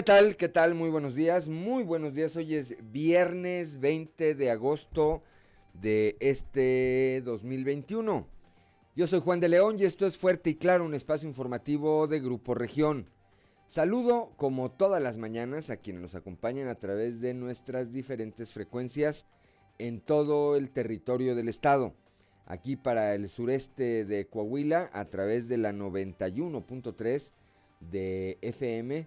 ¿Qué tal? ¿Qué tal? Muy buenos días. Muy buenos días. Hoy es viernes 20 de agosto de este 2021. Yo soy Juan de León y esto es Fuerte y Claro, un espacio informativo de Grupo Región. Saludo como todas las mañanas a quienes nos acompañan a través de nuestras diferentes frecuencias en todo el territorio del estado. Aquí para el sureste de Coahuila a través de la 91.3 de FM,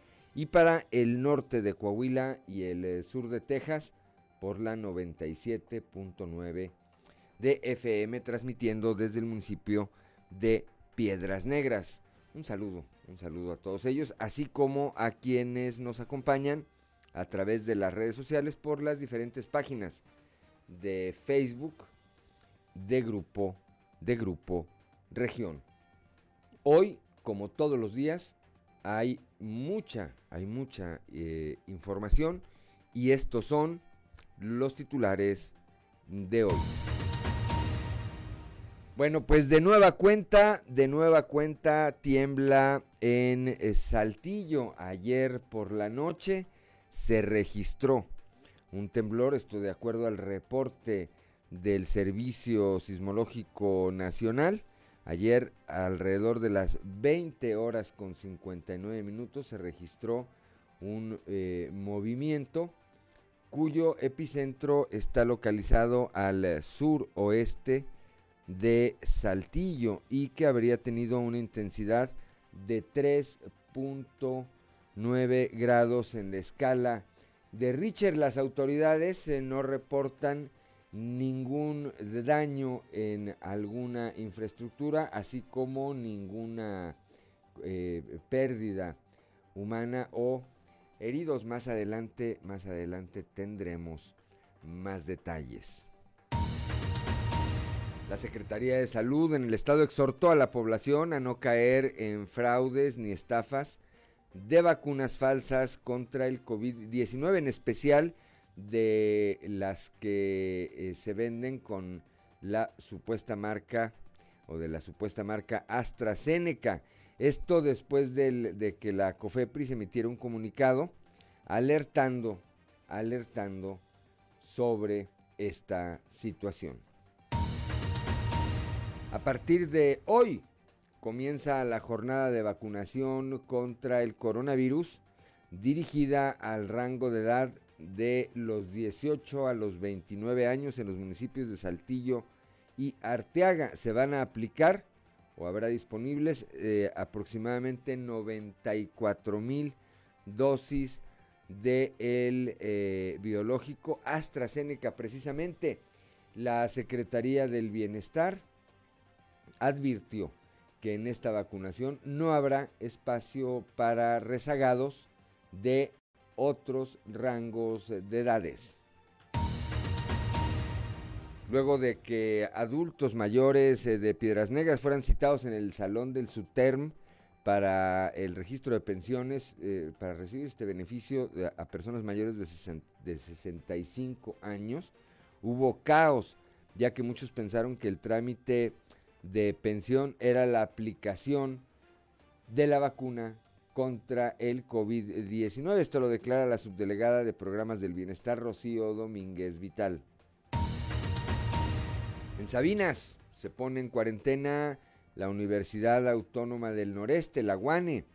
Y para el norte de Coahuila y el eh, sur de Texas, por la 97.9 de FM, transmitiendo desde el municipio de Piedras Negras. Un saludo, un saludo a todos ellos, así como a quienes nos acompañan a través de las redes sociales por las diferentes páginas de Facebook de Grupo, de Grupo Región. Hoy, como todos los días, hay mucha, hay mucha eh, información y estos son los titulares de hoy. Bueno, pues de nueva cuenta, de nueva cuenta tiembla en eh, Saltillo. Ayer por la noche se registró un temblor, esto de acuerdo al reporte del Servicio Sismológico Nacional. Ayer alrededor de las 20 horas con 59 minutos se registró un eh, movimiento cuyo epicentro está localizado al sur oeste de Saltillo y que habría tenido una intensidad de 3.9 grados en la escala de Richter. Las autoridades eh, no reportan ningún daño en alguna infraestructura, así como ninguna eh, pérdida humana o heridos. Más adelante, más adelante tendremos más detalles. La Secretaría de Salud en el estado exhortó a la población a no caer en fraudes ni estafas de vacunas falsas contra el COVID-19, en especial de las que eh, se venden con la supuesta marca o de la supuesta marca AstraZeneca. Esto después de que la COFEPRIS emitiera un comunicado alertando, alertando sobre esta situación. A partir de hoy comienza la jornada de vacunación contra el coronavirus dirigida al rango de edad de los 18 a los 29 años en los municipios de Saltillo y Arteaga. Se van a aplicar o habrá disponibles eh, aproximadamente 94 mil dosis del de eh, biológico AstraZeneca precisamente. La Secretaría del Bienestar advirtió que en esta vacunación no habrá espacio para rezagados de otros rangos de edades. Luego de que adultos mayores eh, de Piedras Negras fueran citados en el salón del SUTERM para el registro de pensiones, eh, para recibir este beneficio a personas mayores de 65 años, hubo caos, ya que muchos pensaron que el trámite de pensión era la aplicación de la vacuna contra el COVID-19. Esto lo declara la subdelegada de programas del bienestar Rocío Domínguez Vital. En Sabinas se pone en cuarentena la Universidad Autónoma del Noreste, la UANE.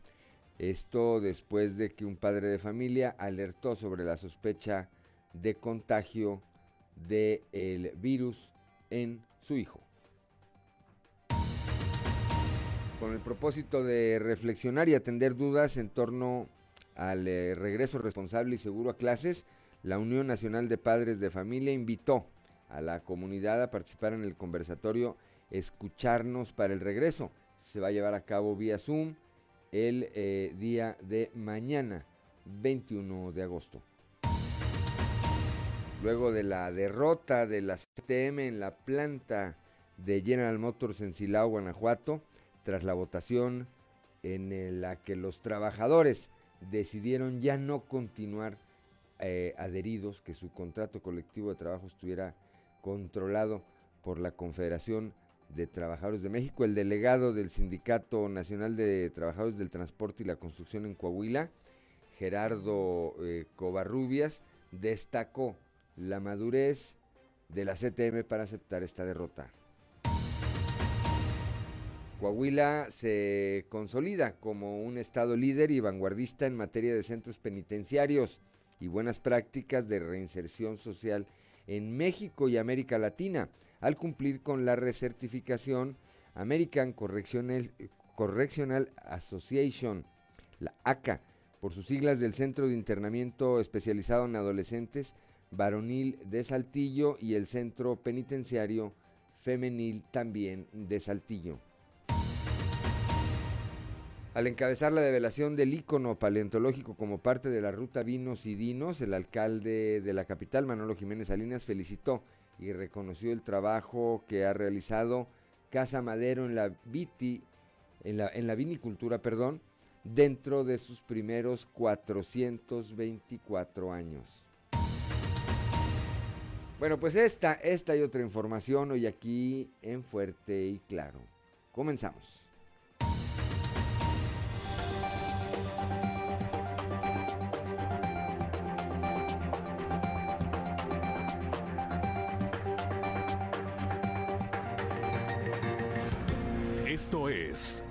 Esto después de que un padre de familia alertó sobre la sospecha de contagio del virus en su hijo. Con el propósito de reflexionar y atender dudas en torno al eh, regreso responsable y seguro a clases, la Unión Nacional de Padres de Familia invitó a la comunidad a participar en el conversatorio Escucharnos para el regreso. Se va a llevar a cabo vía Zoom el eh, día de mañana, 21 de agosto. Luego de la derrota de la CTM en la planta de General Motors en Silao, Guanajuato, tras la votación en la que los trabajadores decidieron ya no continuar eh, adheridos, que su contrato colectivo de trabajo estuviera controlado por la Confederación de Trabajadores de México. El delegado del Sindicato Nacional de Trabajadores del Transporte y la Construcción en Coahuila, Gerardo eh, Covarrubias, destacó la madurez de la CTM para aceptar esta derrota. Coahuila se consolida como un estado líder y vanguardista en materia de centros penitenciarios y buenas prácticas de reinserción social en México y América Latina, al cumplir con la recertificación American Correctional, Association, la ACA, por sus siglas del Centro de Internamiento Especializado en Adolescentes Varonil de Saltillo y el Centro Penitenciario Femenil también de Saltillo. Al encabezar la develación del ícono paleontológico como parte de la ruta Vinos y Dinos, el alcalde de la capital, Manolo Jiménez Salinas, felicitó y reconoció el trabajo que ha realizado Casa Madero en la, viti, en la, en la vinicultura perdón, dentro de sus primeros 424 años. Bueno, pues esta, esta y otra información hoy aquí en Fuerte y Claro. Comenzamos.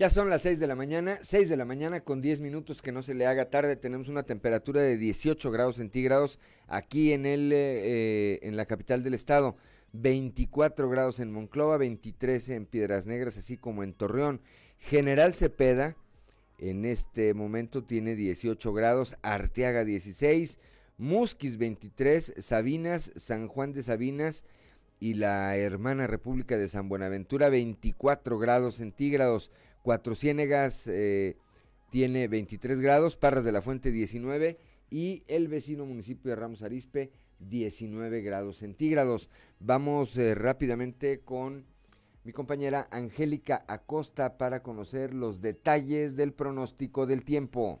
Ya son las 6 de la mañana, 6 de la mañana con 10 minutos que no se le haga tarde. Tenemos una temperatura de 18 grados centígrados aquí en, el, eh, en la capital del estado. 24 grados en Monclova, 23 en Piedras Negras, así como en Torreón. General Cepeda en este momento tiene 18 grados, Arteaga 16, Musquis 23, Sabinas, San Juan de Sabinas y la hermana República de San Buenaventura 24 grados centígrados. Cuatro Ciénegas eh, tiene 23 grados, Parras de la Fuente 19 y el vecino municipio de Ramos Arispe 19 grados centígrados. Vamos eh, rápidamente con mi compañera Angélica Acosta para conocer los detalles del pronóstico del tiempo.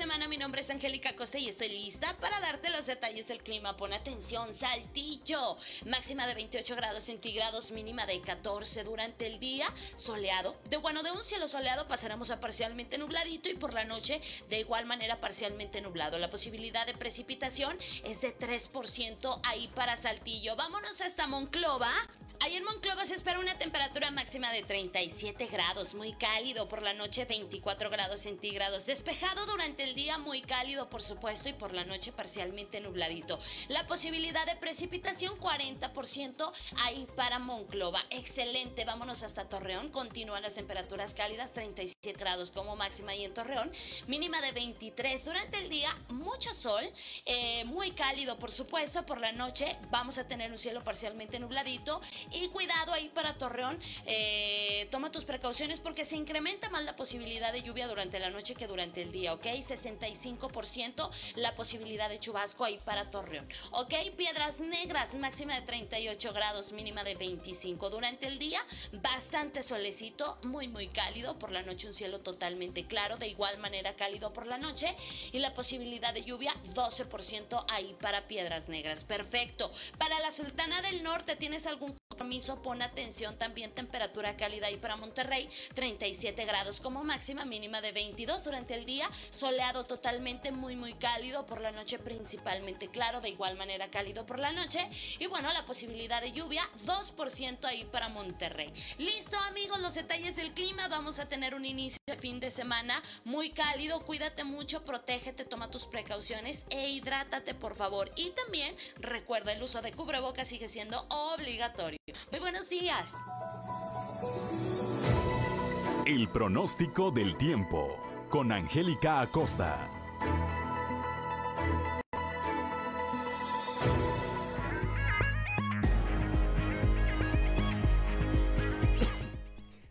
Semana, mi nombre es Angélica Costa y estoy lista para darte los detalles del clima. Pon atención, Saltillo. Máxima de 28 grados centígrados, mínima de 14 durante el día, soleado. De bueno, de un cielo soleado pasaremos a parcialmente nubladito y por la noche de igual manera parcialmente nublado. La posibilidad de precipitación es de 3% ahí para Saltillo. Vámonos hasta Monclova. Ahí en Monclova se espera una temperatura máxima de 37 grados, muy cálido por la noche 24 grados centígrados, despejado durante el día muy cálido por supuesto y por la noche parcialmente nubladito. La posibilidad de precipitación 40% ahí para Monclova. Excelente, vámonos hasta Torreón, continúan las temperaturas cálidas 37 grados como máxima ahí en Torreón, mínima de 23 durante el día, mucho sol, eh, muy cálido por supuesto, por la noche vamos a tener un cielo parcialmente nubladito y cuidado ahí para Torreón, eh, toma tus precauciones porque se incrementa más la posibilidad de lluvia durante la noche que durante el día, ¿ok? 65% la posibilidad de chubasco ahí para Torreón, ¿ok? Piedras Negras, máxima de 38 grados, mínima de 25. Durante el día, bastante solecito, muy, muy cálido. Por la noche, un cielo totalmente claro, de igual manera cálido por la noche. Y la posibilidad de lluvia, 12% ahí para Piedras Negras. Perfecto. Para la Sultana del Norte, ¿tienes algún compromiso, pon atención, también temperatura cálida y para Monterrey 37 grados como máxima mínima de 22 durante el día, soleado totalmente muy muy cálido por la noche principalmente claro, de igual manera cálido por la noche y bueno, la posibilidad de lluvia 2% ahí para Monterrey. Listo amigos, los detalles del clima, vamos a tener un inicio de fin de semana muy cálido, cuídate mucho, protégete, toma tus precauciones e hidrátate por favor y también recuerda el uso de cubrebocas sigue siendo obligatorio. Muy buenos días. El pronóstico del tiempo con Angélica Acosta.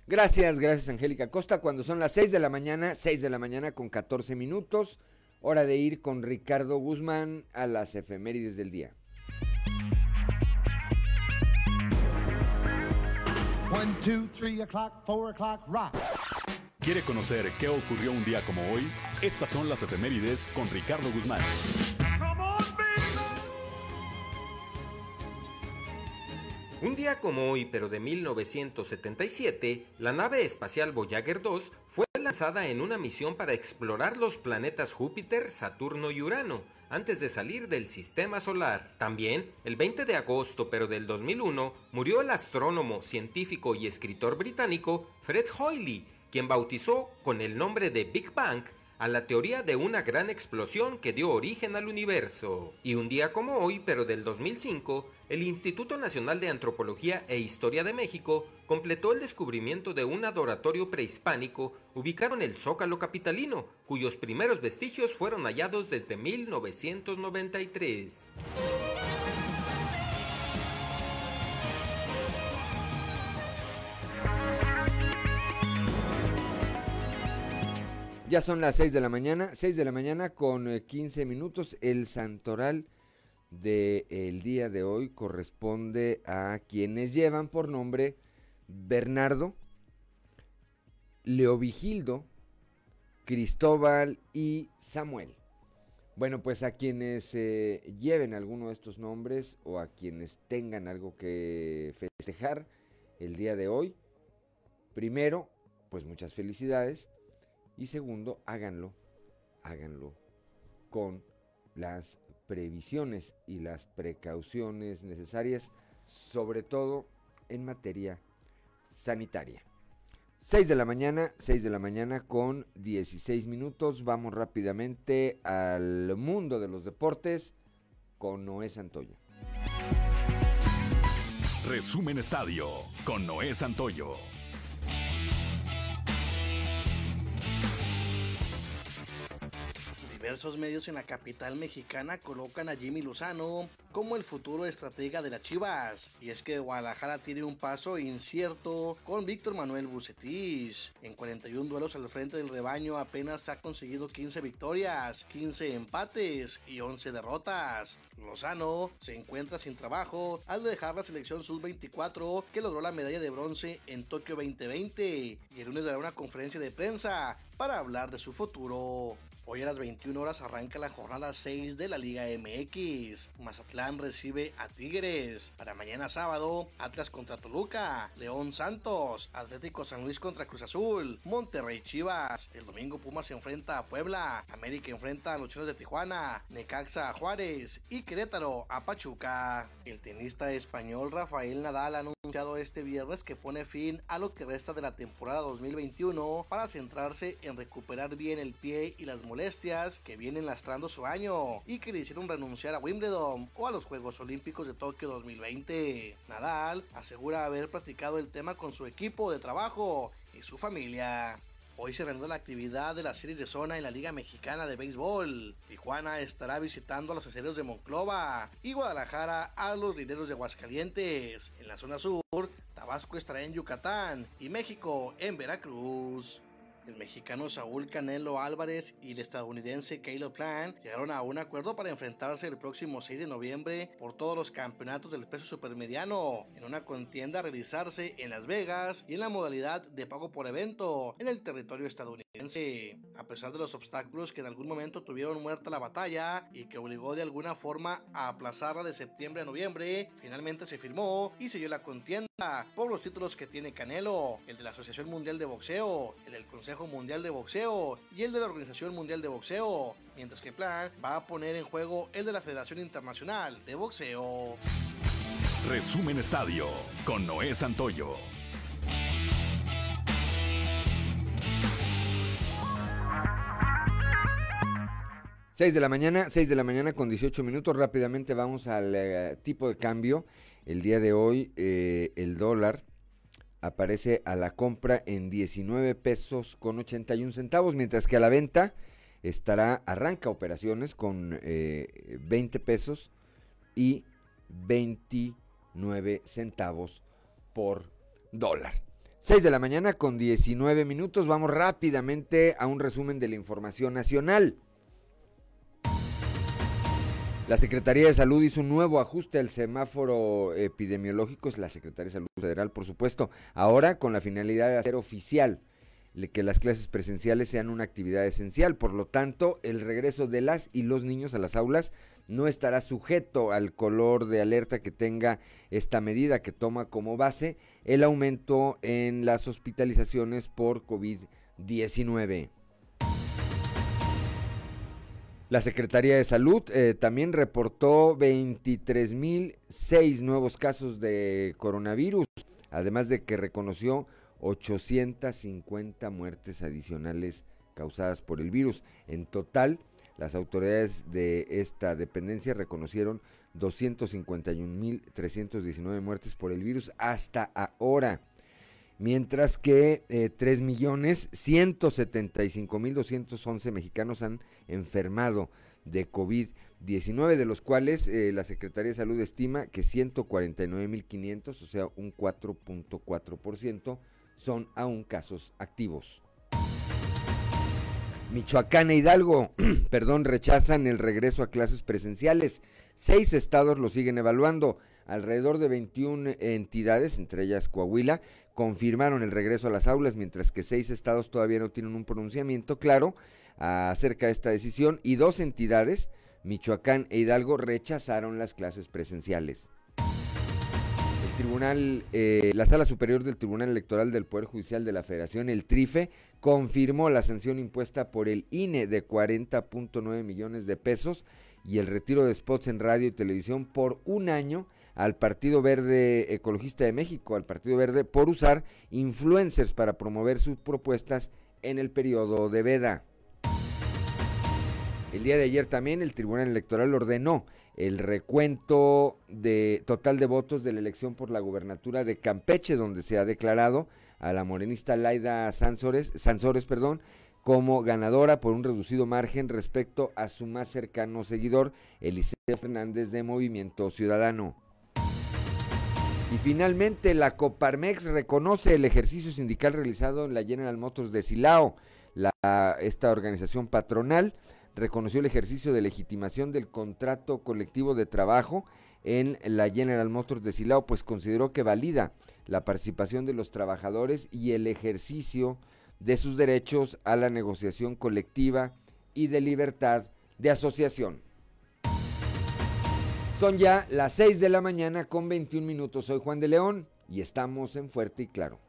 Gracias, gracias Angélica Acosta. Cuando son las 6 de la mañana, 6 de la mañana con 14 minutos, hora de ir con Ricardo Guzmán a las efemérides del día. ¿Quiere conocer qué ocurrió un día como hoy? Estas son las efemérides con Ricardo Guzmán. Un día como hoy, pero de 1977, la nave espacial Voyager 2 fue lanzada en una misión para explorar los planetas Júpiter, Saturno y Urano antes de salir del sistema solar. También, el 20 de agosto pero del 2001, murió el astrónomo, científico y escritor británico Fred Hoyle, quien bautizó con el nombre de Big Bang a la teoría de una gran explosión que dio origen al universo. Y un día como hoy, pero del 2005, el Instituto Nacional de Antropología e Historia de México completó el descubrimiento de un adoratorio prehispánico ubicado en el Zócalo capitalino, cuyos primeros vestigios fueron hallados desde 1993. Ya son las 6 de la mañana, 6 de la mañana con 15 eh, minutos. El santoral del día de hoy corresponde a quienes llevan por nombre Bernardo, Leovigildo, Cristóbal y Samuel. Bueno, pues a quienes eh, lleven alguno de estos nombres o a quienes tengan algo que festejar el día de hoy, primero, pues muchas felicidades. Y segundo, háganlo, háganlo con las previsiones y las precauciones necesarias, sobre todo en materia sanitaria. 6 de la mañana, 6 de la mañana con 16 minutos. Vamos rápidamente al mundo de los deportes con Noé Santoyo. Resumen Estadio con Noé Santoyo. Diversos medios en la capital mexicana colocan a Jimmy Lozano como el futuro estratega de las Chivas. Y es que Guadalajara tiene un paso incierto con Víctor Manuel Bucetich. En 41 duelos al frente del rebaño apenas ha conseguido 15 victorias, 15 empates y 11 derrotas. Lozano se encuentra sin trabajo al dejar la selección sub-24 que logró la medalla de bronce en Tokio 2020 y el lunes dará una conferencia de prensa para hablar de su futuro. Hoy a las 21 horas arranca la jornada 6 de la Liga MX. Mazatlán recibe a Tigres. Para mañana sábado, Atlas contra Toluca, León Santos, Atlético San Luis contra Cruz Azul, Monterrey Chivas. El domingo Pumas se enfrenta a Puebla, América enfrenta a los Cholos de Tijuana, Necaxa a Juárez y Querétaro a Pachuca. El tenista español Rafael Nadal anunciado este viernes que pone fin a lo que resta de la temporada 2021 para centrarse en recuperar bien el pie y las molestias que vienen lastrando su año y que le hicieron renunciar a Wimbledon o a los Juegos Olímpicos de Tokio 2020. Nadal asegura haber practicado el tema con su equipo de trabajo y su familia. Hoy se reanudó la actividad de las series de zona en la Liga Mexicana de Béisbol. Tijuana estará visitando a los aceros de Monclova y Guadalajara a los rineros de Aguascalientes. En la zona sur, Tabasco estará en Yucatán y México en Veracruz. El mexicano Saúl Canelo Álvarez y el estadounidense Caleb Plant llegaron a un acuerdo para enfrentarse el próximo 6 de noviembre por todos los campeonatos del peso supermediano en una contienda a realizarse en Las Vegas y en la modalidad de pago por evento en el territorio estadounidense. A pesar de los obstáculos que en algún momento tuvieron muerta la batalla y que obligó de alguna forma a aplazarla de septiembre a noviembre, finalmente se firmó y siguió la contienda por los títulos que tiene Canelo, el de la Asociación Mundial de Boxeo, el del Consejo Mundial de Boxeo y el de la Organización Mundial de Boxeo, mientras que Plan va a poner en juego el de la Federación Internacional de Boxeo. Resumen Estadio con Noé Santoyo. Seis de la mañana, 6 de la mañana con 18 minutos. Rápidamente vamos al eh, tipo de cambio. El día de hoy eh, el dólar aparece a la compra en 19 pesos con 81 centavos, mientras que a la venta estará, arranca operaciones con 20 eh, pesos y 29 centavos por dólar. 6 de la mañana con 19 minutos, vamos rápidamente a un resumen de la información nacional. La Secretaría de Salud hizo un nuevo ajuste al semáforo epidemiológico, es la Secretaría de Salud Federal, por supuesto, ahora con la finalidad de hacer oficial que las clases presenciales sean una actividad esencial. Por lo tanto, el regreso de las y los niños a las aulas no estará sujeto al color de alerta que tenga esta medida que toma como base el aumento en las hospitalizaciones por COVID-19. La Secretaría de Salud eh, también reportó 23.006 nuevos casos de coronavirus, además de que reconoció 850 muertes adicionales causadas por el virus. En total, las autoridades de esta dependencia reconocieron 251.319 muertes por el virus hasta ahora mientras que eh, 3.175.211 mexicanos han enfermado de COVID-19, de los cuales eh, la Secretaría de Salud estima que 149.500, o sea, un 4.4%, son aún casos activos. Michoacán e Hidalgo, perdón, rechazan el regreso a clases presenciales. Seis estados lo siguen evaluando. Alrededor de 21 entidades, entre ellas Coahuila, confirmaron el regreso a las aulas, mientras que seis estados todavía no tienen un pronunciamiento claro acerca de esta decisión y dos entidades, Michoacán e Hidalgo, rechazaron las clases presenciales. El tribunal, eh, la Sala Superior del Tribunal Electoral del Poder Judicial de la Federación, el TRIFE, confirmó la sanción impuesta por el INE de 40.9 millones de pesos y el retiro de spots en radio y televisión por un año al Partido Verde Ecologista de México, al Partido Verde, por usar influencers para promover sus propuestas en el periodo de veda. El día de ayer también el Tribunal Electoral ordenó el recuento de total de votos de la elección por la gubernatura de Campeche, donde se ha declarado a la morenista Laida Sansores, Sansores perdón, como ganadora por un reducido margen respecto a su más cercano seguidor, Eliseo Fernández de Movimiento Ciudadano. Y finalmente la Coparmex reconoce el ejercicio sindical realizado en la General Motors de Silao. La, esta organización patronal reconoció el ejercicio de legitimación del contrato colectivo de trabajo en la General Motors de Silao, pues consideró que valida la participación de los trabajadores y el ejercicio de sus derechos a la negociación colectiva y de libertad de asociación. Son ya las 6 de la mañana con 21 minutos. Soy Juan de León y estamos en Fuerte y Claro.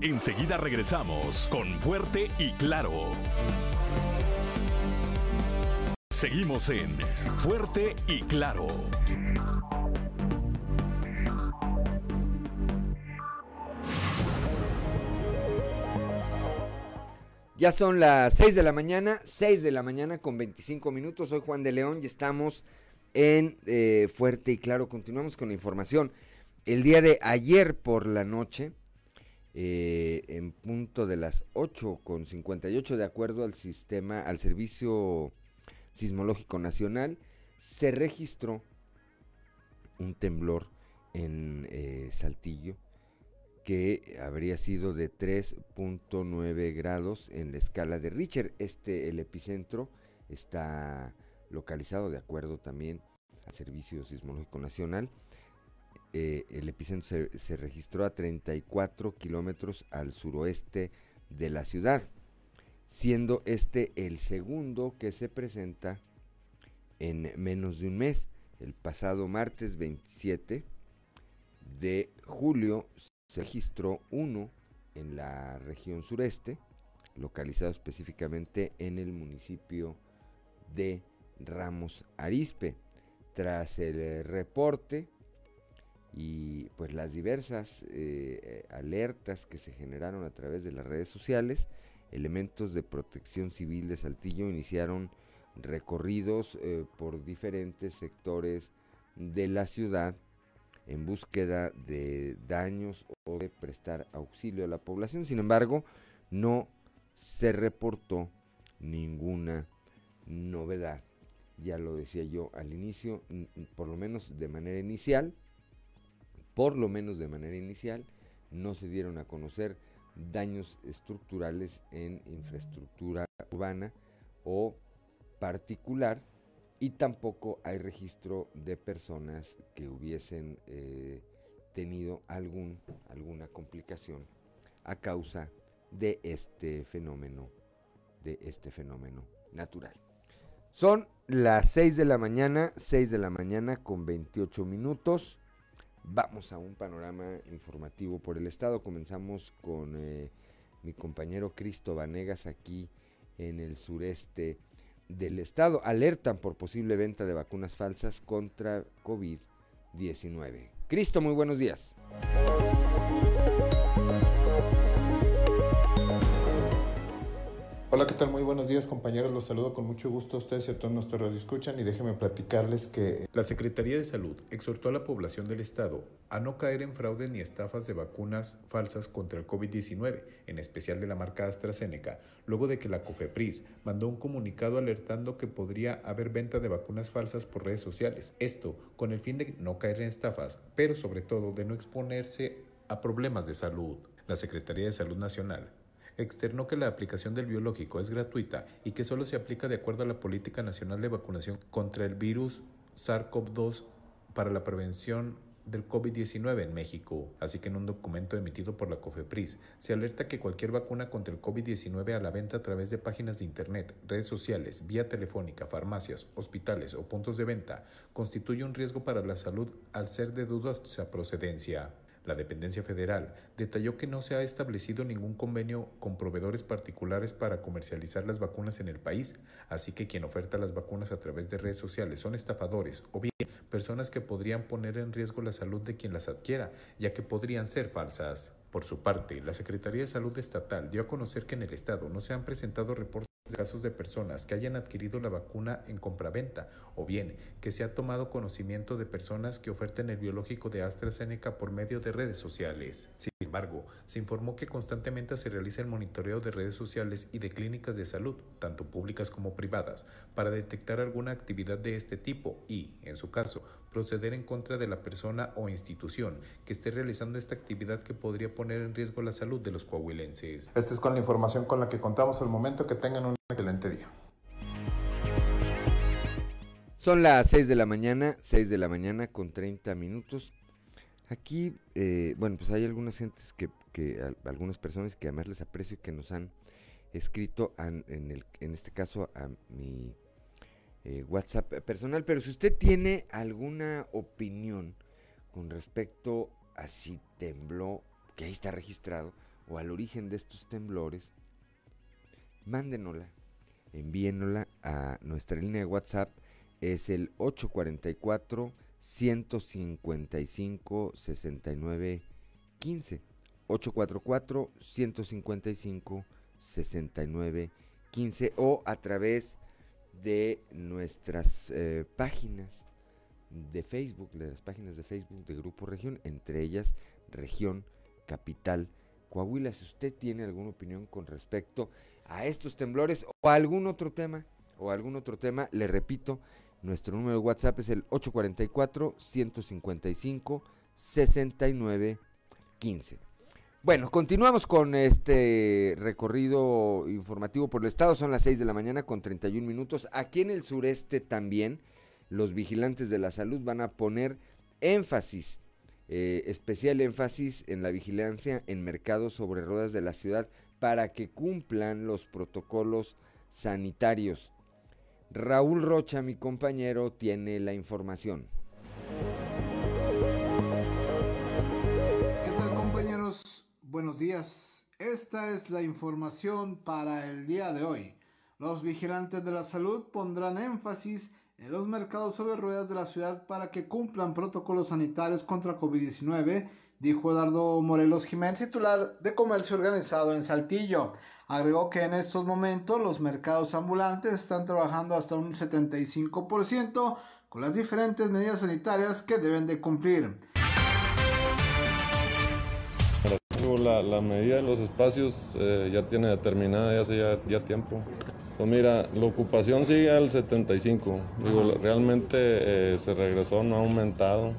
Enseguida regresamos con Fuerte y Claro. Seguimos en Fuerte y Claro. Ya son las 6 de la mañana, 6 de la mañana con 25 minutos. Soy Juan de León y estamos en eh, Fuerte y Claro. Continuamos con la información. El día de ayer por la noche, eh, en punto de las 8 con 58, de acuerdo al sistema, al Servicio Sismológico Nacional, se registró un temblor en eh, Saltillo, que habría sido de 3.9 grados en la escala de Richter. Este, el epicentro, está localizado de acuerdo también al Servicio Sismológico Nacional. Eh, el epicentro se, se, registró a 34 kilómetros al suroeste de la ciudad, siendo este el segundo que se presenta en menos de un mes. El pasado martes 27 de julio se registró uno en la región sureste, localizado específicamente en el municipio de Ramos Arispe. Tras el reporte y pues las diversas eh, eh, alertas que se generaron a través de las redes sociales, elementos de protección civil de Saltillo iniciaron recorridos por diferentes sectores de la ciudad en búsqueda de daños o de prestar auxilio a la población. Sin embargo, no se reportó ninguna novedad. Ya lo decía yo al inicio, por lo menos de manera inicial, por lo menos de manera inicial, no se dieron a conocer daños estructurales en infraestructura urbana o particular y tampoco hay registro de personas que hubiesen eh, tenido algún, alguna complicación a causa de este fenómeno, de este fenómeno natural. Son las 6 de la mañana, 6 de la mañana con 28 minutos. Vamos a un panorama informativo por el estado. Comenzamos con eh, mi compañero Cristo Vanegas aquí en el sureste del estado alertan por posible venta de vacunas falsas contra COVID-19. Cristo, muy buenos días. Hola, ¿qué tal? Muy buenos días compañeros, los saludo con mucho gusto a ustedes y a todos nuestros escuchan y déjenme platicarles que la Secretaría de Salud exhortó a la población del estado a no caer en fraude ni estafas de vacunas falsas contra el COVID-19, en especial de la marca AstraZeneca, luego de que la COFEPRIS mandó un comunicado alertando que podría haber venta de vacunas falsas por redes sociales. Esto con el fin de no caer en estafas, pero sobre todo de no exponerse a problemas de salud. La Secretaría de Salud Nacional externó que la aplicación del biológico es gratuita y que solo se aplica de acuerdo a la Política Nacional de Vacunación contra el virus SARS-CoV-2 para la prevención del COVID-19 en México. Así que en un documento emitido por la COFEPRIS se alerta que cualquier vacuna contra el COVID-19 a la venta a través de páginas de Internet, redes sociales, vía telefónica, farmacias, hospitales o puntos de venta constituye un riesgo para la salud al ser de dudosa procedencia. La dependencia federal detalló que no se ha establecido ningún convenio con proveedores particulares para comercializar las vacunas en el país, así que quien oferta las vacunas a través de redes sociales son estafadores o bien personas que podrían poner en riesgo la salud de quien las adquiera, ya que podrían ser falsas. Por su parte, la Secretaría de Salud Estatal dio a conocer que en el Estado no se han presentado reportes casos de personas que hayan adquirido la vacuna en compraventa o bien que se ha tomado conocimiento de personas que oferten el biológico de AstraZeneca por medio de redes sociales. Sin embargo, se informó que constantemente se realiza el monitoreo de redes sociales y de clínicas de salud, tanto públicas como privadas, para detectar alguna actividad de este tipo y, en su caso, proceder en contra de la persona o institución que esté realizando esta actividad que podría poner en riesgo la salud de los coahuilenses. Esta es con la información con la que contamos al momento. Que tengan un excelente día. Son las 6 de la mañana, 6 de la mañana con 30 minutos. Aquí, eh, bueno, pues hay algunas gentes que, que algunas personas que además les aprecio que nos han escrito en, el, en este caso a mi eh, WhatsApp personal, pero si usted tiene alguna opinión con respecto a si tembló, que ahí está registrado, o al origen de estos temblores, mándenosla, envíenosla a nuestra línea de WhatsApp, es el 844 155 69 15 844 155 69 15 o a través de nuestras eh, páginas de Facebook, de las páginas de Facebook de Grupo Región, entre ellas Región Capital Coahuila. Si usted tiene alguna opinión con respecto a estos temblores o algún otro tema, o algún otro tema, le repito, nuestro número de WhatsApp es el 844 155 6915. Bueno, continuamos con este recorrido informativo por el estado. Son las 6 de la mañana con 31 minutos. Aquí en el sureste también los vigilantes de la salud van a poner énfasis, eh, especial énfasis en la vigilancia en mercados sobre ruedas de la ciudad para que cumplan los protocolos sanitarios. Raúl Rocha, mi compañero, tiene la información. ¿Qué tal compañeros? Buenos días. Esta es la información para el día de hoy. Los vigilantes de la salud pondrán énfasis en los mercados sobre ruedas de la ciudad para que cumplan protocolos sanitarios contra COVID-19, dijo Eduardo Morelos Jiménez, titular de comercio organizado en Saltillo. Agregó que en estos momentos los mercados ambulantes están trabajando hasta un 75% con las diferentes medidas sanitarias que deben de cumplir. La, la medida de los espacios eh, ya tiene determinada ya hace ya, ya, tiempo. Pues mira, la ocupación sigue al 75. Digo, realmente eh, se regresó, no ha aumentado.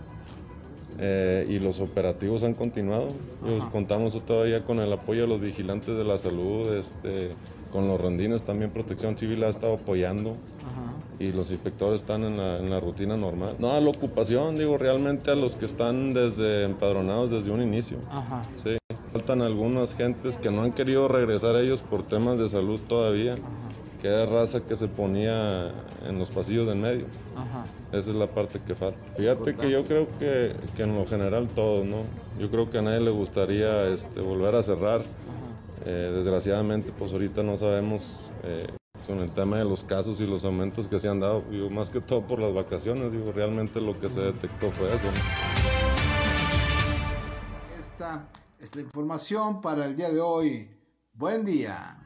Eh, y los operativos han continuado. Contamos todavía con el apoyo de los vigilantes de la salud, este, con los rondines también Protección Civil ha estado apoyando y los inspectores están en la, en la, rutina normal. No, a la ocupación, digo, realmente a los que están desde empadronados desde un inicio. Ajá. Sí. Faltan algunas gentes que no han querido regresar a ellos por temas de salud todavía. Que era raza que se ponía en los pasillos del medio. Ajá. Esa es la parte que falta. Fíjate que yo creo que, que, en lo general todos, ¿no? Yo creo que a nadie le gustaría este, volver a cerrar. Eh, desgraciadamente, pues ahorita no sabemos eh, con el tema de los casos y los aumentos que se han dado, digo, más que todo por las vacaciones, digo, realmente lo que se detectó fue eso. Esta es la información para el día de hoy. Buen día.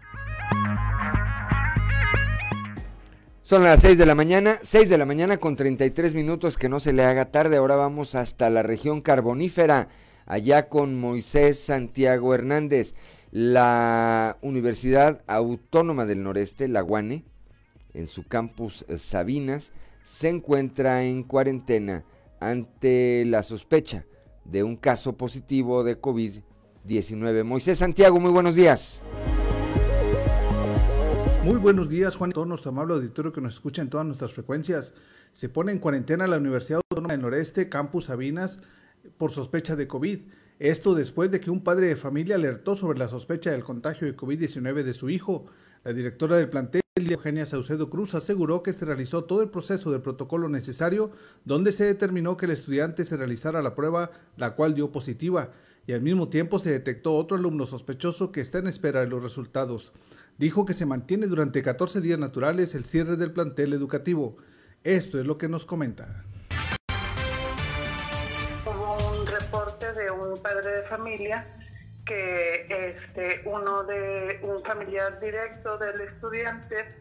Son las 6 de la mañana, 6 de la mañana con 33 minutos, que no se le haga tarde. Ahora vamos hasta la región carbonífera, allá con Moisés Santiago Hernández. La Universidad Autónoma del Noreste, la UANE, en su campus Sabinas, se encuentra en cuarentena ante la sospecha de un caso positivo de COVID-19. Moisés Santiago, muy buenos días. Muy buenos días, Juan, y todo nuestro amable auditorio que nos escucha en todas nuestras frecuencias. Se pone en cuarentena la Universidad Autónoma del Noreste, Campus Sabinas, por sospecha de COVID. Esto después de que un padre de familia alertó sobre la sospecha del contagio de COVID-19 de su hijo. La directora del plantel, Eugenia Saucedo Cruz, aseguró que se realizó todo el proceso del protocolo necesario, donde se determinó que el estudiante se realizara la prueba, la cual dio positiva, y al mismo tiempo se detectó otro alumno sospechoso que está en espera de los resultados. Dijo que se mantiene durante 14 días naturales el cierre del plantel educativo. Esto es lo que nos comenta. padre de familia que este uno de un familiar directo del estudiante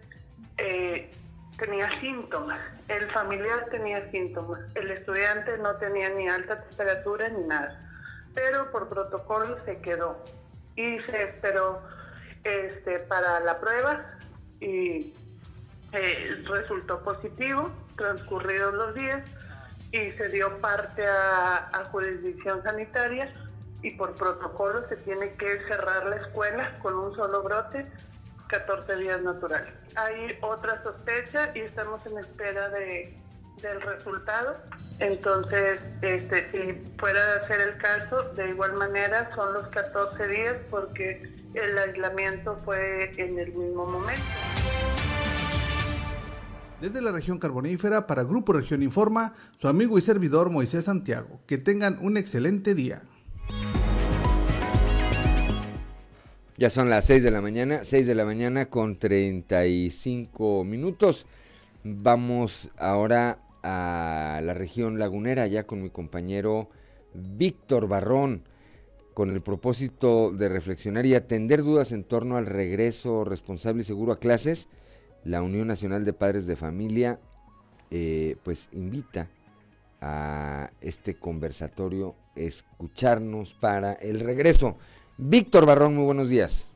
eh, tenía síntomas. El familiar tenía síntomas. El estudiante no tenía ni alta temperatura ni nada. Pero por protocolo se quedó y se esperó este, para la prueba y eh, resultó positivo transcurridos los días y se dio parte a, jurisdicción sanitaria y por protocolo se tiene que cerrar la escuela con un solo brote 14 días naturales. Hay otra sospecha y estamos en espera de, del resultado. Entonces, este, si fuera a ser el caso, de igual manera son los 14 días porque el aislamiento fue en el mismo momento. Desde la región carbonífera, para Grupo Región Informa, su amigo y servidor Moisés Santiago. Que tengan un excelente día. Ya son las 6 de la mañana, 6 de la mañana con 35 minutos. Vamos ahora a la región lagunera, ya con mi compañero Víctor Barrón, con el propósito de reflexionar y atender dudas en torno al regreso responsable y seguro a clases la Unión Nacional de Padres de Familia eh, pues invita a este conversatorio escucharnos para el regreso. Víctor Barrón, muy buenos días.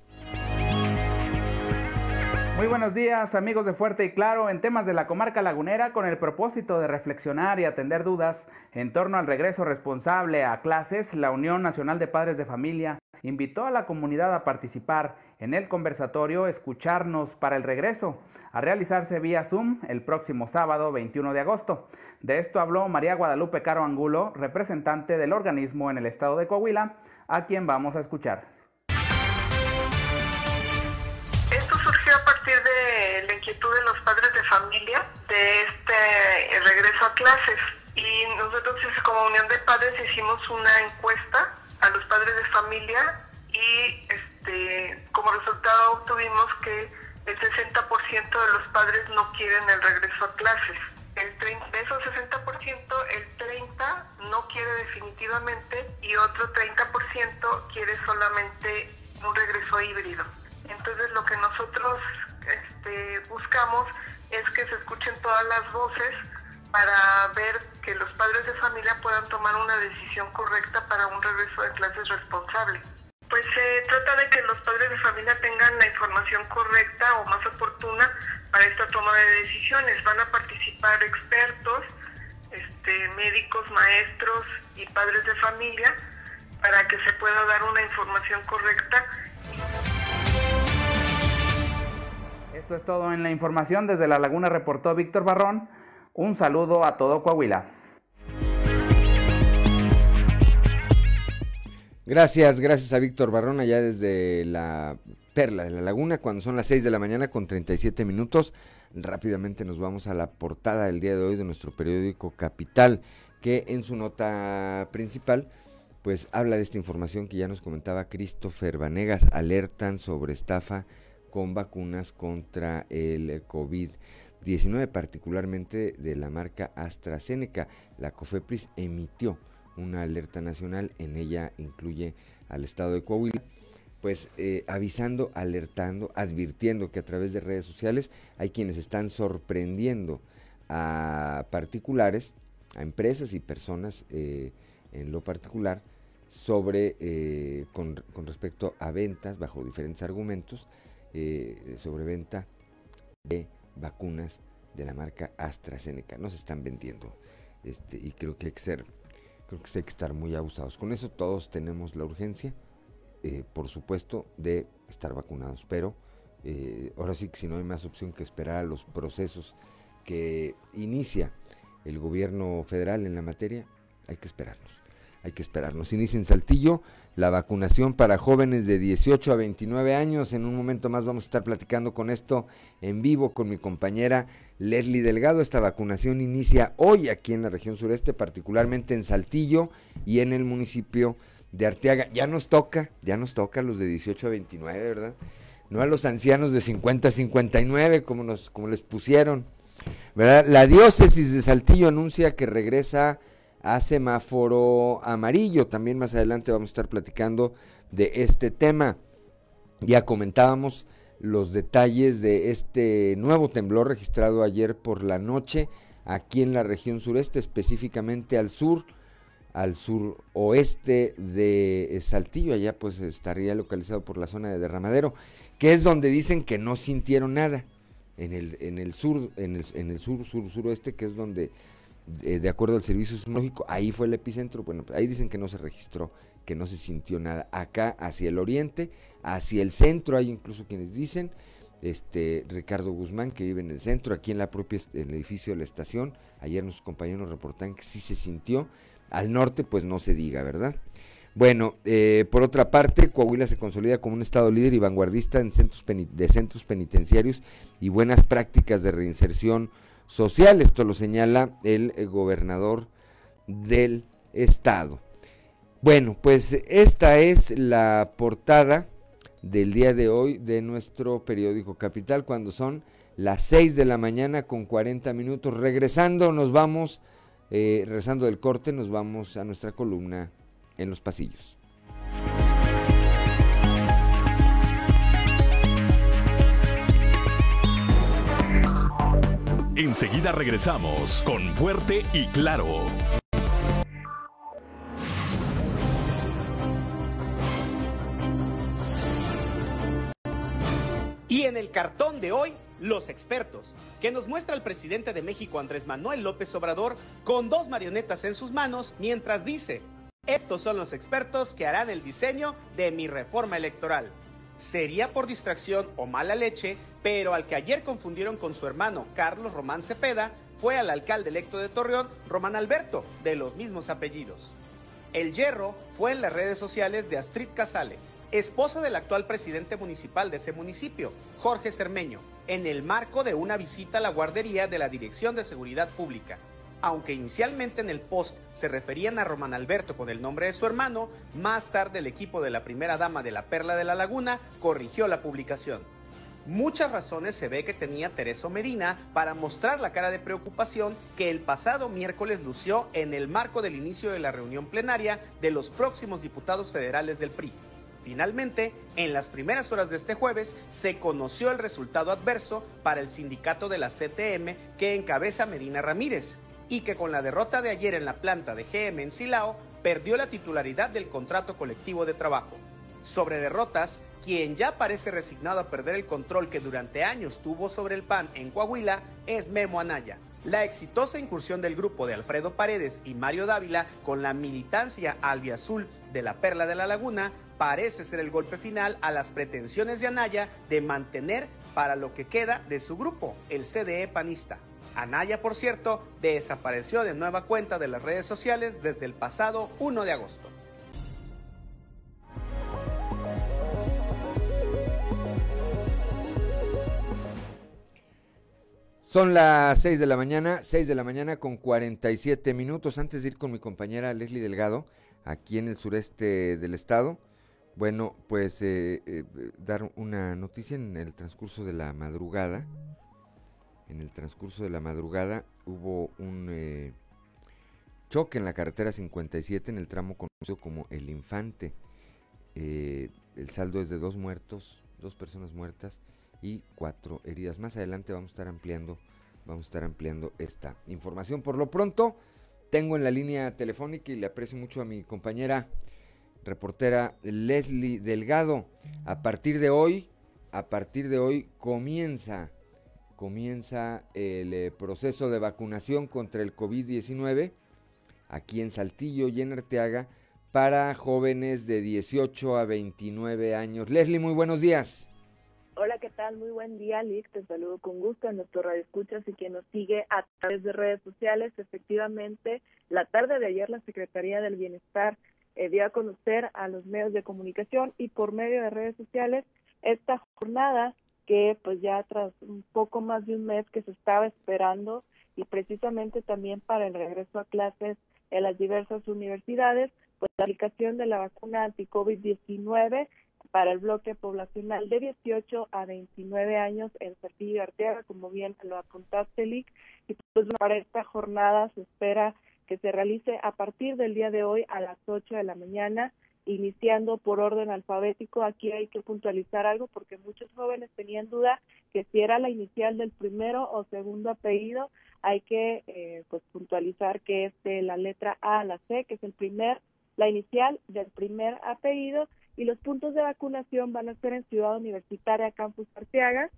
Muy buenos días amigos de Fuerte y Claro en temas de la comarca lagunera con el propósito de reflexionar y atender dudas en torno al regreso responsable a clases, la Unión Nacional de Padres de Familia invitó a la comunidad a participar en el conversatorio Escucharnos para el regreso, a realizarse vía Zoom el próximo sábado 21 de agosto. De esto habló María Guadalupe Caro Angulo, representante del organismo en el estado de Coahuila, a quien vamos a escuchar. Padres de familia de este regreso a clases. Y nosotros como Unión de Padres hicimos una encuesta a los padres de familia y este, como resultado obtuvimos que el 60% de los padres no quieren el regreso a clases. El 30, de esos 60%, el 30% no quiere definitivamente y otro 30% quiere solamente un regreso híbrido. Entonces lo que nosotros este, buscamos es que se escuchen todas las voces para ver que los padres de familia puedan tomar una decisión correcta para un regreso de clases responsable. Pues se trata de que los padres de familia tengan la información correcta o más oportuna para esta toma de decisiones. Van a participar expertos, este, médicos, maestros y padres de familia para que se pueda dar una información correcta. Esto es todo en la información. Desde La Laguna reportó Víctor Barrón. Un saludo a todo Coahuila. Gracias, gracias a Víctor Barrón allá desde la Perla de la Laguna, cuando son las 6 de la mañana con 37 minutos. Rápidamente nos vamos a la portada del día de hoy de nuestro periódico Capital, que en su nota principal pues habla de esta información que ya nos comentaba Christopher Vanegas, alertan sobre estafa con vacunas contra el COVID-19, particularmente de la marca AstraZeneca. La COFEPRIS emitió una alerta nacional, en ella incluye al estado de Coahuila, pues eh, avisando, alertando, advirtiendo que a través de redes sociales hay quienes están sorprendiendo a particulares, a empresas y personas eh, en lo particular, sobre, eh, con, con respecto a ventas bajo diferentes argumentos, eh, sobre venta de vacunas de la marca AstraZeneca. No se están vendiendo. Este, y creo que hay que ser, creo que hay que estar muy abusados. Con eso todos tenemos la urgencia, eh, por supuesto, de estar vacunados. Pero eh, ahora sí que si no hay más opción que esperar a los procesos que inicia el gobierno federal en la materia, hay que esperarnos. Hay que esperarnos. Inicia en Saltillo la vacunación para jóvenes de 18 a 29 años. En un momento más vamos a estar platicando con esto en vivo con mi compañera Leslie Delgado. Esta vacunación inicia hoy aquí en la región sureste, particularmente en Saltillo y en el municipio de Arteaga. Ya nos toca, ya nos toca a los de 18 a 29, ¿verdad? No a los ancianos de 50 a 59 como, nos, como les pusieron. ¿verdad? La diócesis de Saltillo anuncia que regresa a semáforo amarillo. También más adelante vamos a estar platicando de este tema. Ya comentábamos los detalles de este nuevo temblor registrado ayer por la noche aquí en la región sureste, específicamente al sur, al suroeste de Saltillo, allá pues estaría localizado por la zona de Derramadero, que es donde dicen que no sintieron nada. En el, en el sur, en el, en el sur, sur, suroeste, que es donde de acuerdo al servicio sismológico, ahí fue el epicentro, bueno, ahí dicen que no se registró, que no se sintió nada. Acá hacia el oriente, hacia el centro, hay incluso quienes dicen, este Ricardo Guzmán que vive en el centro, aquí en la propia el edificio de la estación, ayer nuestros compañeros reportan que sí se sintió, al norte pues no se diga, ¿verdad? Bueno, eh, por otra parte, Coahuila se consolida como un estado líder y vanguardista en centros de centros penitenciarios y buenas prácticas de reinserción social. Esto lo señala el, eh, gobernador del estado. Bueno, pues esta es la portada del día de hoy de nuestro periódico Capital cuando son las 6 de la mañana con 40 minutos. Regresando, nos vamos, eh, regresando del corte, nos vamos a nuestra columna en los pasillos. Enseguida regresamos con Fuerte y Claro. Y en el el cartón de hoy, Los Expertos, que nos muestra al presidente de México Andrés Manuel López Obrador con dos marionetas en sus manos mientras dice, estos son los expertos que harán el diseño de mi reforma electoral. Sería por distracción o mala leche, pero al que ayer confundieron con su hermano Carlos Román Cepeda fue al alcalde electo de Torreón, Román Alberto, de los mismos apellidos. El hierro fue en las redes sociales de Astrid Casale, esposa del actual presidente municipal de ese municipio, Jorge Cermeño, en el marco de una visita a la guardería de la Dirección de Seguridad Pública. Aunque inicialmente en el post se referían a Román Alberto con el nombre de su hermano, más tarde el equipo de la primera dama de la Perla de la Laguna corrigió la publicación. Muchas razones se ve que tenía Tereso Medina para mostrar la cara de preocupación que el pasado miércoles lució en el marco del inicio de la reunión plenaria de los próximos diputados federales del PRI. Finalmente, en las primeras horas de este jueves, se conoció el resultado adverso para el sindicato de la CTM que encabeza Medina Ramírez y que con la derrota de ayer en la planta de GM en Silao perdió la titularidad del contrato colectivo de trabajo. Sobre derrotas, quien ya parece resignado a perder el control que durante años tuvo sobre el PAN en Coahuila es Memo Anaya. La exitosa incursión del grupo de Alfredo Paredes y Mario Dávila con la militancia albiazul de la Perla de la Laguna parece ser el golpe final a las pretensiones de Anaya de mantener para lo que queda de su grupo, el CDE panista. Anaya, por cierto, desapareció de nueva cuenta de las redes sociales desde el pasado 1 de agosto. Son las 6 de la mañana, 6 de la mañana con 47 minutos. Antes de ir con mi compañera Leslie Delgado, aquí en el sureste del estado, bueno, pues eh, eh, dar una noticia en el transcurso de la madrugada. En el transcurso de la madrugada hubo un eh, choque en la carretera 57 en el tramo conocido como El Infante. el saldo es de dos muertos, dos personas muertas y cuatro heridas. Más adelante vamos a estar ampliando, vamos a estar ampliando esta información. Por lo pronto, tengo en la línea telefónica y le aprecio mucho a mi compañera reportera Leslie Delgado. A partir de hoy, a partir de hoy comienza comienza el eh, proceso de vacunación contra el COVID-19 aquí en Saltillo y en Arteaga para jóvenes de 18 a 29 años. Leslie, muy buenos días. Hola, ¿qué tal? Muy buen día, Lick. Te saludo con gusto a nuestro radio y quien nos sigue a través de redes sociales. Efectivamente, la tarde de ayer la Secretaría del Bienestar eh, dio a conocer a los medios de comunicación y por medio de redes sociales esta jornada que pues ya tras un poco más de un mes que se estaba esperando y precisamente también para el regreso a clases en las diversas universidades, pues la aplicación de la vacuna anti-COVID-19 para el bloque poblacional de 18 a 29 años en Saltillo y Arteaga, como bien lo apuntaste, Lick, y pues para esta jornada se espera que se realice a partir del día de hoy a las 8 de la mañana, iniciando por orden alfabético. Aquí hay que puntualizar algo porque muchos jóvenes tenían duda que si era la inicial del primero o segundo apellido, hay que eh, pues puntualizar que es la letra A a la C, que es el primer, la inicial del primer apellido y los puntos de vacunación van a ser en Ciudad Universitaria Campus Arteaga,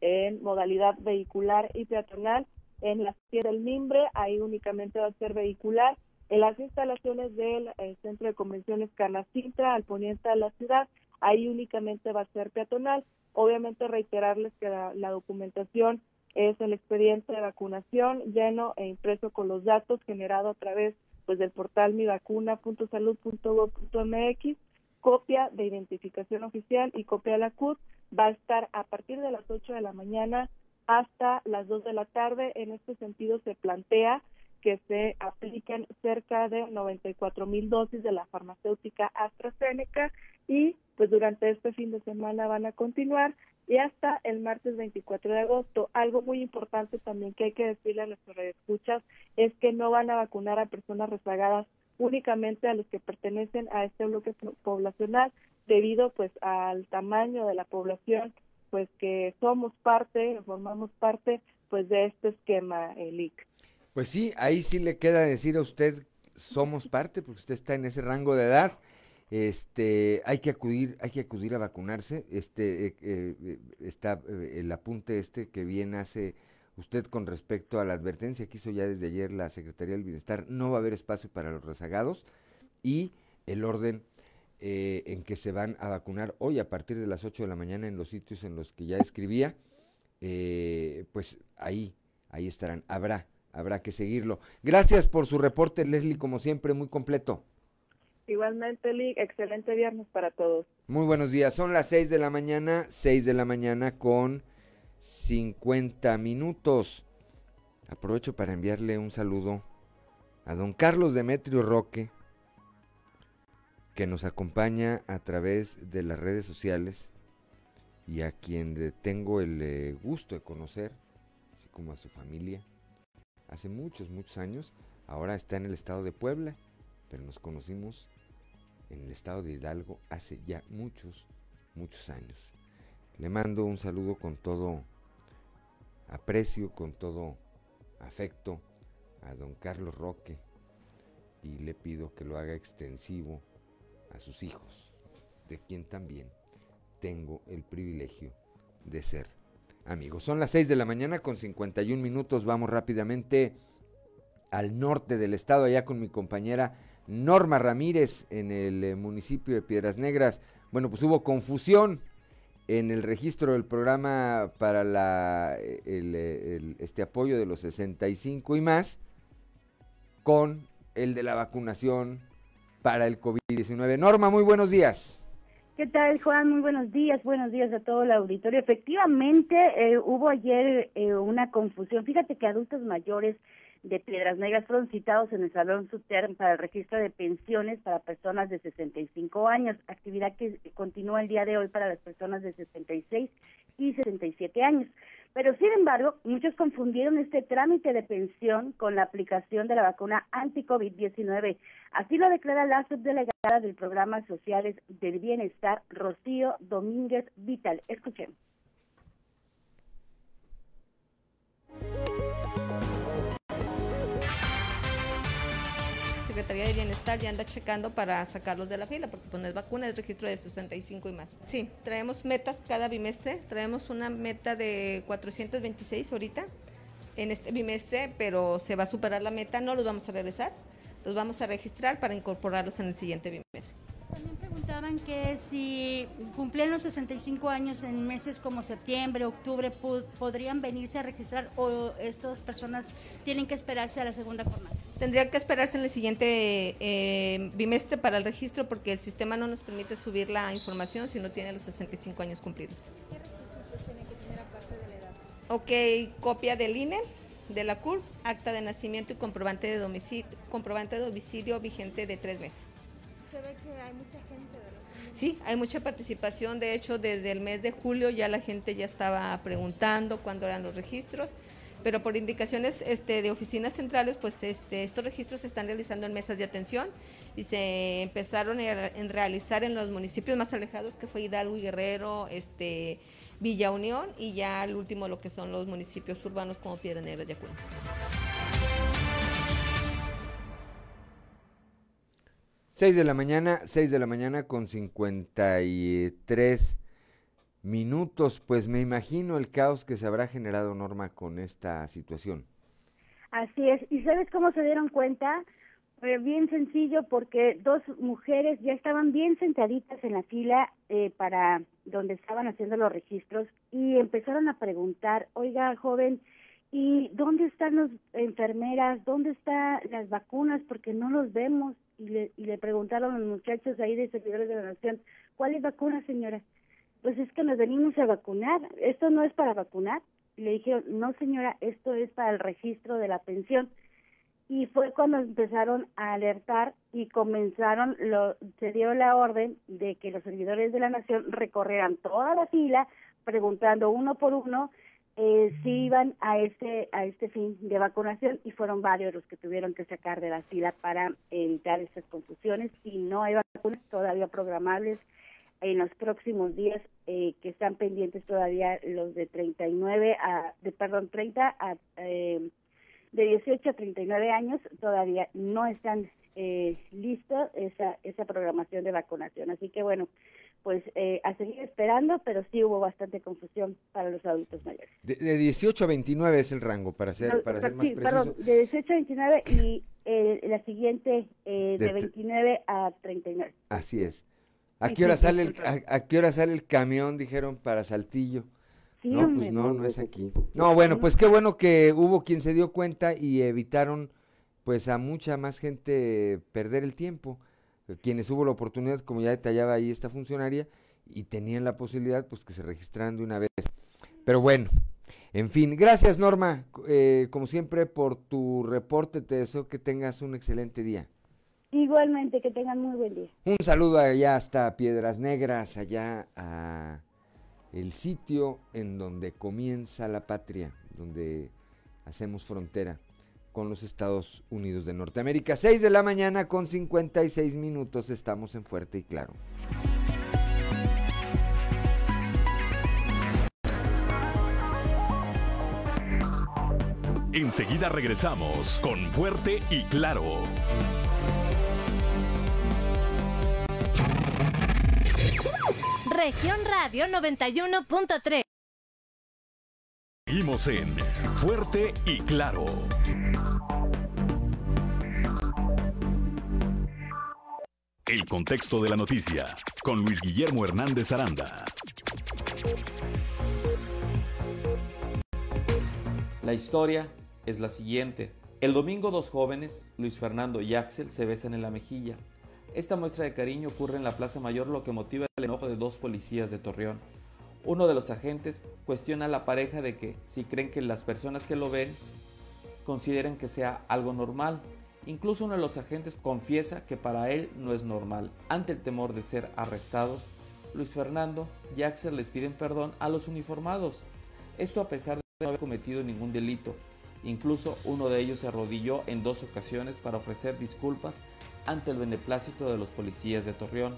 en modalidad vehicular y peatonal. En la Sierra del Mimbre, ahí únicamente va a ser vehicular. En las instalaciones del eh, Centro de Convenciones Canacintra, al poniente de la ciudad, ahí únicamente va a ser peatonal. Obviamente reiterarles que la, documentación es el expediente de vacunación lleno e impreso con los datos generados a través pues del portal mivacuna.salud.gov.mx copia de identificación oficial y copia de la CUT va a estar a partir de las 8 de la mañana hasta las 2 de la tarde. En este sentido se plantea que se apliquen cerca de 94 mil dosis de la farmacéutica AstraZeneca y pues durante este fin de semana van a continuar y hasta el martes 24 de agosto. Algo muy importante también que hay que decirle a nuestros escuchas es que no van a vacunar a personas rezagadas únicamente a los que pertenecen a este bloque poblacional debido pues al tamaño de la población pues que somos parte, formamos parte pues de este esquema el Pues sí, ahí sí le queda decir a usted somos parte porque usted está en ese rango de edad Este, hay que acudir, hay que acudir a vacunarse. Este, eh, eh, está el apunte este que bien hace usted con respecto a la advertencia que hizo ya desde ayer la Secretaría del Bienestar. No va a haber espacio para los rezagados y el orden en que se van a vacunar hoy a partir de las 8 de la mañana en los sitios en los que ya escribía, pues ahí, ahí estarán. Habrá habrá que seguirlo. Gracias por su reporte, Leslie, como siempre, muy completo. Igualmente, Lee, excelente viernes para todos. Muy buenos días, son las 6 de la mañana, 6 de la mañana con 50 minutos. Aprovecho para enviarle un saludo a don Carlos Demetrio Roque, que nos acompaña a través de las redes sociales y a quien tengo el eh, gusto de conocer, así como a su familia hace muchos, muchos años. Ahora está en el estado de Puebla, pero nos conocimos en el estado de Hidalgo hace ya muchos, muchos años. Le mando un saludo con todo aprecio, con todo afecto a don Carlos Roque y le pido que lo haga extensivo a sus hijos, de quien también tengo el privilegio de ser amigos. Son las 6 de la mañana con 51 minutos. Vamos rápidamente al norte del estado, allá con mi compañera Norma Ramírez en el eh, municipio de Piedras Negras. Bueno, pues hubo confusión en el registro del programa para la, eh, eh, este apoyo de los 65 y más con el de la vacunación para el COVID-19. Norma, muy buenos días. ¿Qué tal, Juan? Muy buenos días, buenos días a todo el auditorio. Efectivamente, eh, hubo ayer eh, una confusión. Fíjate que adultos mayores de Piedras Negras fueron citados en el Salón Suterm para el registro de pensiones para personas de 65 años, actividad que continúa el día de hoy para las personas de 66 y 67 años. Pero sin embargo, muchos confundieron este trámite de pensión con la aplicación de la vacuna anti-COVID-19. Así lo declara la subdelegada del Programa Sociales del Bienestar, Rocío Domínguez Vital. Escuchemos. Secretaría de Bienestar ya anda checando para sacarlos de la fila, porque pues vacuna, es registro de 65 y más. Sí, traemos metas cada bimestre, traemos una meta de 426 ahorita en este bimestre, pero se va a superar la meta, no los vamos a regresar, los vamos a registrar para incorporarlos en el siguiente bimestre. También preguntaban que si cumplían los 65 años en meses como septiembre, octubre, podrían venirse a registrar o estas personas tienen que esperarse a la segunda jornada. Tendría que esperarse en el siguiente eh, bimestre para el registro porque el sistema no nos permite subir la información si no tiene los 65 años cumplidos. ¿Qué requisitos tiene que tener aparte de la edad? Ok, copia del INE, de la CUR, acta de nacimiento y comprobante de domicilio, comprobante de domicilio vigente de tres meses. Se ve que hay mucha gente, ¿verdad? Sí, hay mucha participación. De hecho, desde el mes de julio ya la gente ya estaba preguntando cuándo eran los registros pero por indicaciones este, de oficinas centrales, pues este, estos registros se están realizando en mesas de atención y se empezaron a realizar en los municipios más alejados, que fue Hidalgo y Guerrero, este, Villa Unión, y ya al último lo que son los municipios urbanos como Piedra Negra y Acuña. Seis de la mañana, seis de la mañana con cincuenta y tres minutos, pues me imagino el caos que se habrá generado Norma con esta situación. Así es, ¿y sabes cómo se dieron cuenta? Eh, bien sencillo, porque dos mujeres ya estaban bien sentaditas en la fila eh, para donde estaban haciendo los registros y empezaron a preguntar, oiga, joven, ¿y dónde están las enfermeras? ¿Dónde están las vacunas? Porque no los vemos. Y le, y le preguntaron a los muchachos ahí de servidores de la nación, ¿cuáles vacunas, señora? Pues es que nos venimos a vacunar, esto no es para vacunar. Y le dijeron, no señora, esto es para el registro de la pensión. Y fue cuando empezaron a alertar y comenzaron, lo, se dio la orden de que los servidores de la nación recorrieran toda la fila preguntando uno por uno eh, si iban a este a este fin de vacunación y fueron varios los que tuvieron que sacar de la fila para evitar estas confusiones y no hay vacunas todavía programables en los próximos días eh, que están pendientes todavía los de 39 a de perdón 30 a eh, de 18 a 39 años todavía no están eh, listos esa, esa programación de vacunación. Así que bueno, pues eh, a seguir esperando, pero sí hubo bastante confusión para los adultos mayores. De, 18 a 29 es el rango, para ser, para ser más preciso. Perdón, de 18 a 29 y eh, la siguiente eh, de, 29 a 39. Así es. ¿A qué hora sale el, a, qué hora sale el camión? Dijeron para Saltillo. no, pues no, no es aquí. No, bueno, pues qué bueno que hubo quien se dio cuenta y evitaron pues a mucha más gente perder el tiempo quienes hubo la oportunidad, como ya detallaba ahí esta funcionaria, y tenían la posibilidad, pues que se registraran de una vez. Pero bueno, en fin, gracias Norma, eh, como siempre, por tu reporte. Te deseo que tengas un excelente día. Igualmente, que tengan muy buen día. Un saludo allá hasta Piedras Negras, allá a el sitio en donde comienza la patria, donde hacemos frontera con los Estados Unidos de Norteamérica. 6 de la mañana con 56 minutos estamos en Fuerte y Claro. Enseguida regresamos con Fuerte y Claro. Región Radio 91.3. Seguimos en Fuerte y Claro. El contexto de la noticia con Luis Guillermo Hernández Aranda. La historia es la siguiente. El domingo dos jóvenes, Luis Fernando y Axel, se besan en la mejilla. Esta muestra de cariño ocurre en la Plaza Mayor, lo que motiva el enojo de dos policías de Torreón. Uno de los agentes cuestiona a la pareja de que, si creen que las personas que lo ven consideren que sea algo normal, Incluso uno de los agentes confiesa que para él no es normal. Ante el temor de ser arrestados, Luis Fernando y Axel les piden perdón a los uniformados. Esto a pesar de no haber cometido ningún delito. Incluso uno de ellos se arrodilló en dos ocasiones para ofrecer disculpas ante el beneplácito de los policías de Torreón.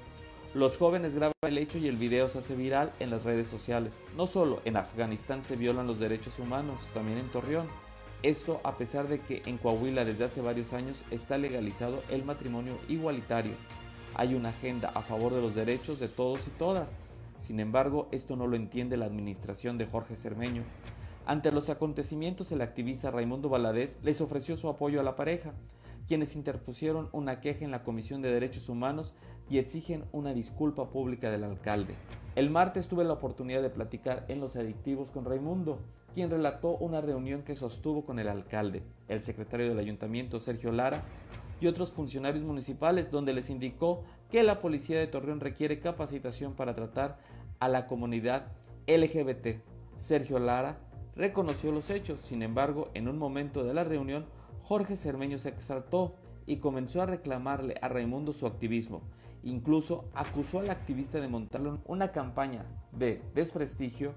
Los jóvenes graban el hecho y el video se hace viral en las redes sociales. No solo en Afganistán se violan los derechos humanos, también en Torreón. Esto a pesar de que en Coahuila desde hace varios años está legalizado el matrimonio igualitario. Hay una agenda a favor de los derechos de todos y todas. Sin embargo, esto no lo entiende la administración de Jorge Cermeño. Ante los acontecimientos, el activista Raimundo Valadez les ofreció su apoyo a la pareja, quienes interpusieron una queja en la Comisión de Derechos Humanos y exigen una disculpa pública del alcalde. El martes tuve la oportunidad de platicar en Los Adictivos con Raimundo, quien relató una reunión que sostuvo con el alcalde, el secretario del ayuntamiento Sergio Lara y otros funcionarios municipales donde les indicó que la policía de Torreón requiere capacitación para tratar a la comunidad LGBT. Sergio Lara reconoció los hechos, sin embargo, en un momento de la reunión, Jorge Cermeño se exaltó y comenzó a reclamarle a Raimundo su activismo. Incluso acusó al activista de montarle una campaña de desprestigio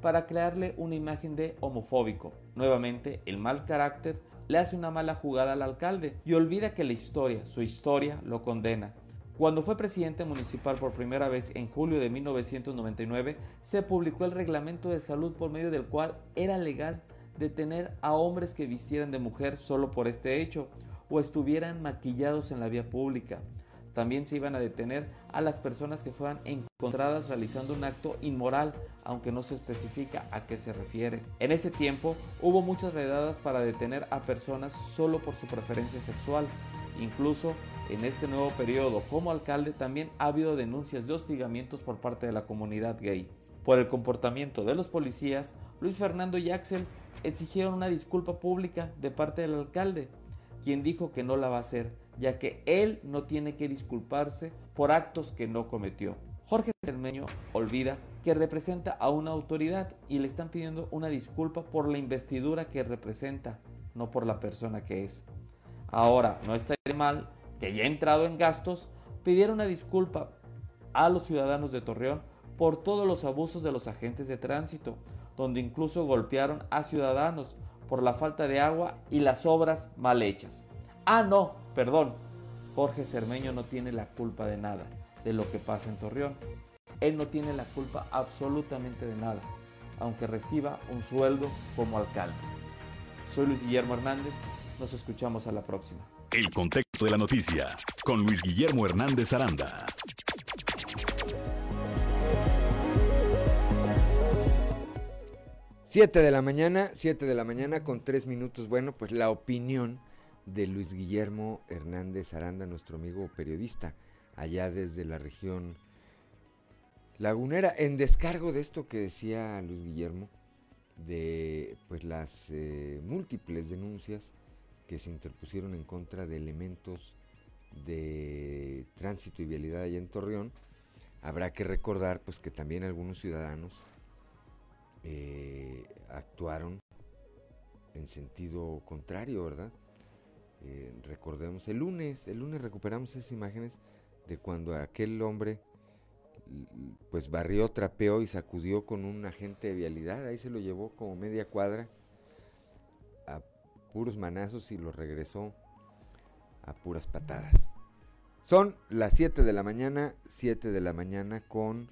para crearle una imagen de homofóbico. Nuevamente, el mal carácter le hace una mala jugada al alcalde y olvida que la historia, su historia, lo condena. Cuando fue presidente municipal por primera vez en julio de 1999, se publicó el reglamento de salud por medio del cual era legal detener a hombres que vistieran de mujer solo por este hecho o estuvieran maquillados en la vía pública. También se iban a detener a las personas que fueran encontradas realizando un acto inmoral, aunque no se especifica a qué se refiere. En ese tiempo hubo muchas redadas para detener a personas solo por su preferencia sexual. Incluso en este nuevo periodo como alcalde también ha habido denuncias de hostigamientos por parte de la comunidad gay. Por el comportamiento de los policías, Luis Fernando y exigieron una disculpa pública de parte del alcalde, quien dijo que no la va a hacer ya que él no tiene que disculparse por actos que no cometió. Jorge Cermeño olvida que representa a una autoridad y le están pidiendo una disculpa por la investidura que representa, no por la persona que es. Ahora, no está mal que ya entrado en gastos, pidiera una disculpa a los ciudadanos de Torreón por todos los abusos de los agentes de tránsito, donde incluso golpearon a ciudadanos por la falta de agua y las obras mal hechas. Ah, no, perdón. Jorge Cermeño no tiene la culpa de nada de lo que pasa en Torreón. Él no tiene la culpa absolutamente de nada, aunque reciba un sueldo como alcalde. Soy Luis Guillermo Hernández, nos escuchamos a la próxima. El contexto de la noticia con Luis Guillermo Hernández Aranda. Siete de la mañana, siete de la mañana con tres minutos. Bueno, pues la opinión de Luis Guillermo Hernández Aranda, nuestro amigo periodista, allá desde la región lagunera, en descargo de esto que decía Luis Guillermo, de pues las eh, múltiples denuncias que se interpusieron en contra de elementos de tránsito y vialidad allá en Torreón, habrá que recordar pues que también algunos ciudadanos eh, actuaron en sentido contrario, ¿verdad? Eh, recordemos, el lunes, el lunes recuperamos esas imágenes de cuando aquel hombre pues barrió, trapeó y sacudió con un agente de vialidad, ahí se lo llevó como media cuadra a puros manazos y lo regresó a puras patadas. Son las 7 de la mañana, 7 de la mañana con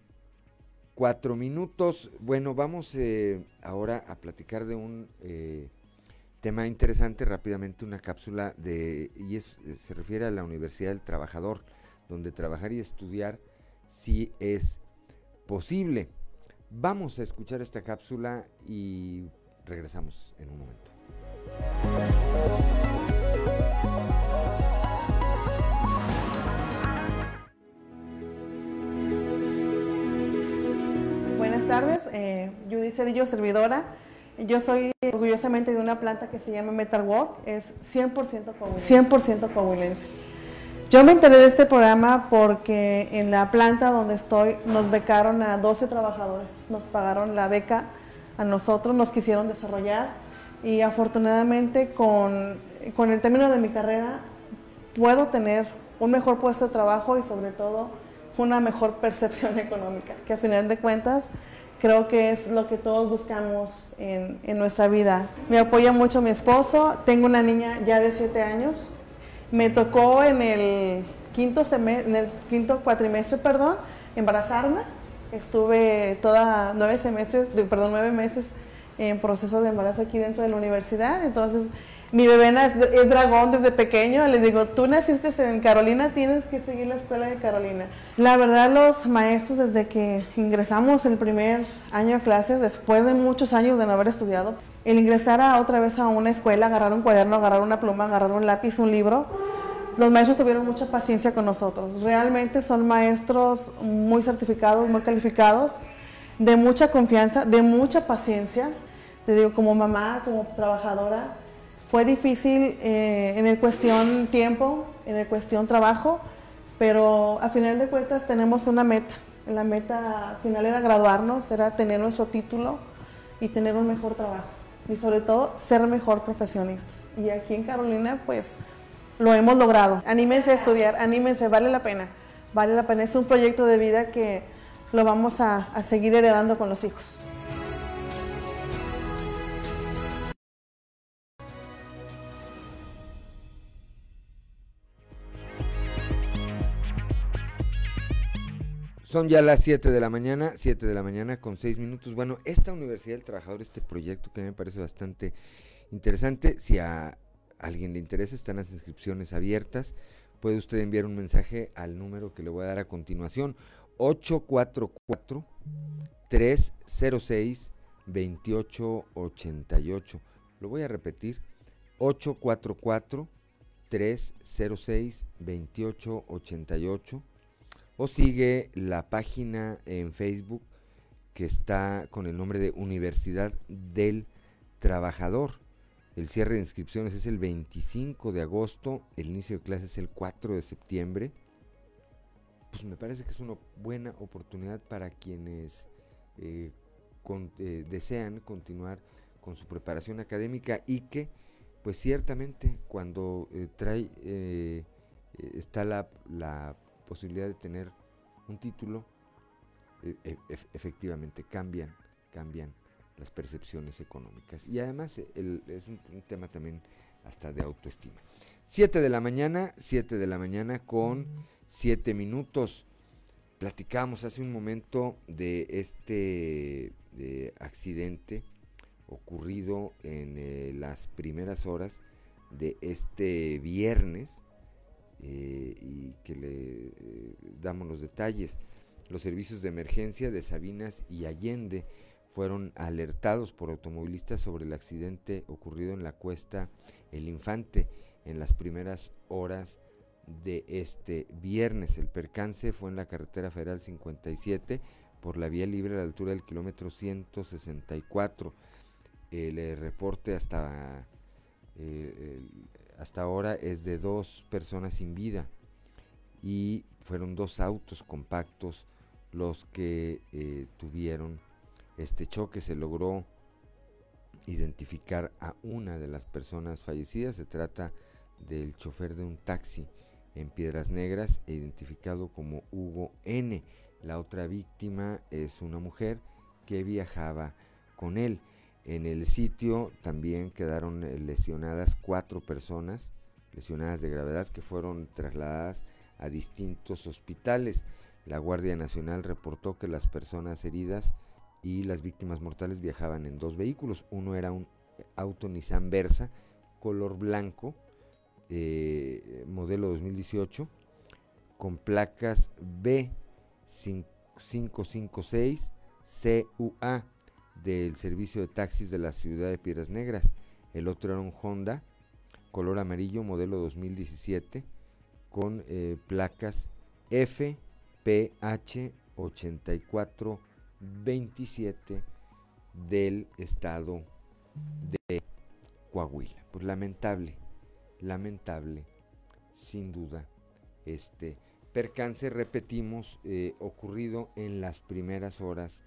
4 minutos. Bueno, vamos eh, ahora a platicar de un eh, tema interesante, rápidamente una cápsula de, y es, se refiere a la Universidad del Trabajador, donde trabajar y estudiar si es posible. Vamos a escuchar esta cápsula y regresamos en un momento. Buenas tardes, eh, Judith Cedillo, servidora. Yo soy orgullosamente de una planta que se llama Metalwork, es 100% coahuilense. 100% coahuilense. Yo me enteré de este programa porque en la planta donde estoy nos becaron a 12 trabajadores, nos pagaron la beca a nosotros, nos quisieron desarrollar y afortunadamente con, con el término de mi carrera puedo tener un mejor puesto de trabajo y sobre todo una mejor percepción económica, que a final de cuentas creo que es lo que todos buscamos en, en nuestra vida. Me apoya mucho mi esposo, tengo una niña ya de 7 años, me tocó en el quinto, semestre, en el quinto cuatrimestre, perdón, embarazarme. Estuve toda nueve semestres, perdón, nueve meses en proceso de embarazo aquí dentro de la universidad. Entonces, mi bebé es, dragón desde pequeño. Le digo, tú naciste en Carolina, tienes que seguir la escuela de Carolina. La verdad, los maestros, desde que ingresamos el primer año a clases, después de muchos años de no haber estudiado, el ingresar a otra vez a una escuela, agarrar un cuaderno, agarrar una pluma, agarrar un lápiz, un libro, los maestros tuvieron mucha paciencia con nosotros. Realmente son maestros muy certificados, muy calificados, de mucha confianza, de mucha paciencia. Te digo, como mamá, como trabajadora, fue difícil eh, en el cuestión tiempo, en el cuestión trabajo, pero a final de cuentas tenemos una meta. La meta final era graduarnos, era tener nuestro título y tener un mejor trabajo y sobre todo ser mejor profesionistas. Y aquí en Carolina pues lo hemos logrado. Anímense a estudiar, anímense, vale la pena, vale la pena. Es un proyecto de vida que lo vamos a, a seguir heredando con los hijos. Son ya las 7 de la mañana, 7 de la mañana con 6 minutos. Bueno, esta Universidad del Trabajador, este proyecto que me parece bastante interesante, si a alguien le interesa, están las inscripciones abiertas. Puede usted enviar un mensaje al número que le voy a dar a continuación, 844-306-2888. Lo voy a repetir, 844-306-2888 o sigue la página en Facebook que está con el nombre de Universidad del Trabajador. El cierre de inscripciones es el 25 de agosto, el inicio de clases es el 4 de septiembre. Pues me parece que es una buena oportunidad para quienes eh, eh, desean continuar con su preparación académica y que pues ciertamente cuando eh, trae está la, la posibilidad de tener un título, e, e, efectivamente cambian, cambian las percepciones económicas. Y además es un, tema también hasta de autoestima. 7 de la mañana, 7 de la mañana con 7 minutos. Platicamos hace un momento de este accidente ocurrido en eh, las primeras horas de este viernes eh, y que le eh, damos los detalles. Los servicios de emergencia de Sabinas y Allende fueron alertados por automovilistas sobre el accidente ocurrido en la cuesta El Infante en las primeras horas de este viernes. El percance fue en la carretera federal 57 por la vía libre a la altura del kilómetro 164. El, eh, reporte hasta, eh, hasta ahora es de dos personas sin vida y fueron dos autos compactos los que eh, tuvieron este choque. Se logró identificar a una de las personas fallecidas. Se trata del chofer de un taxi en Piedras Negras, identificado como Hugo N. La otra víctima es una mujer que viajaba con él. En el sitio también quedaron eh, lesionadas cuatro personas, lesionadas de gravedad, que fueron trasladadas a distintos hospitales. La Guardia Nacional reportó que las personas heridas y las víctimas mortales viajaban en dos vehículos. Uno era un auto Nissan Versa, color blanco, eh, modelo 2018 con placas B556 CUA del servicio de taxis de la ciudad de Piedras Negras. El otro era un Honda color amarillo modelo 2017 con eh, placas FPH 8427 del estado de Coahuila. Pues lamentable lamentable, sin duda, este percance, repetimos, eh, ocurrido en las primeras horas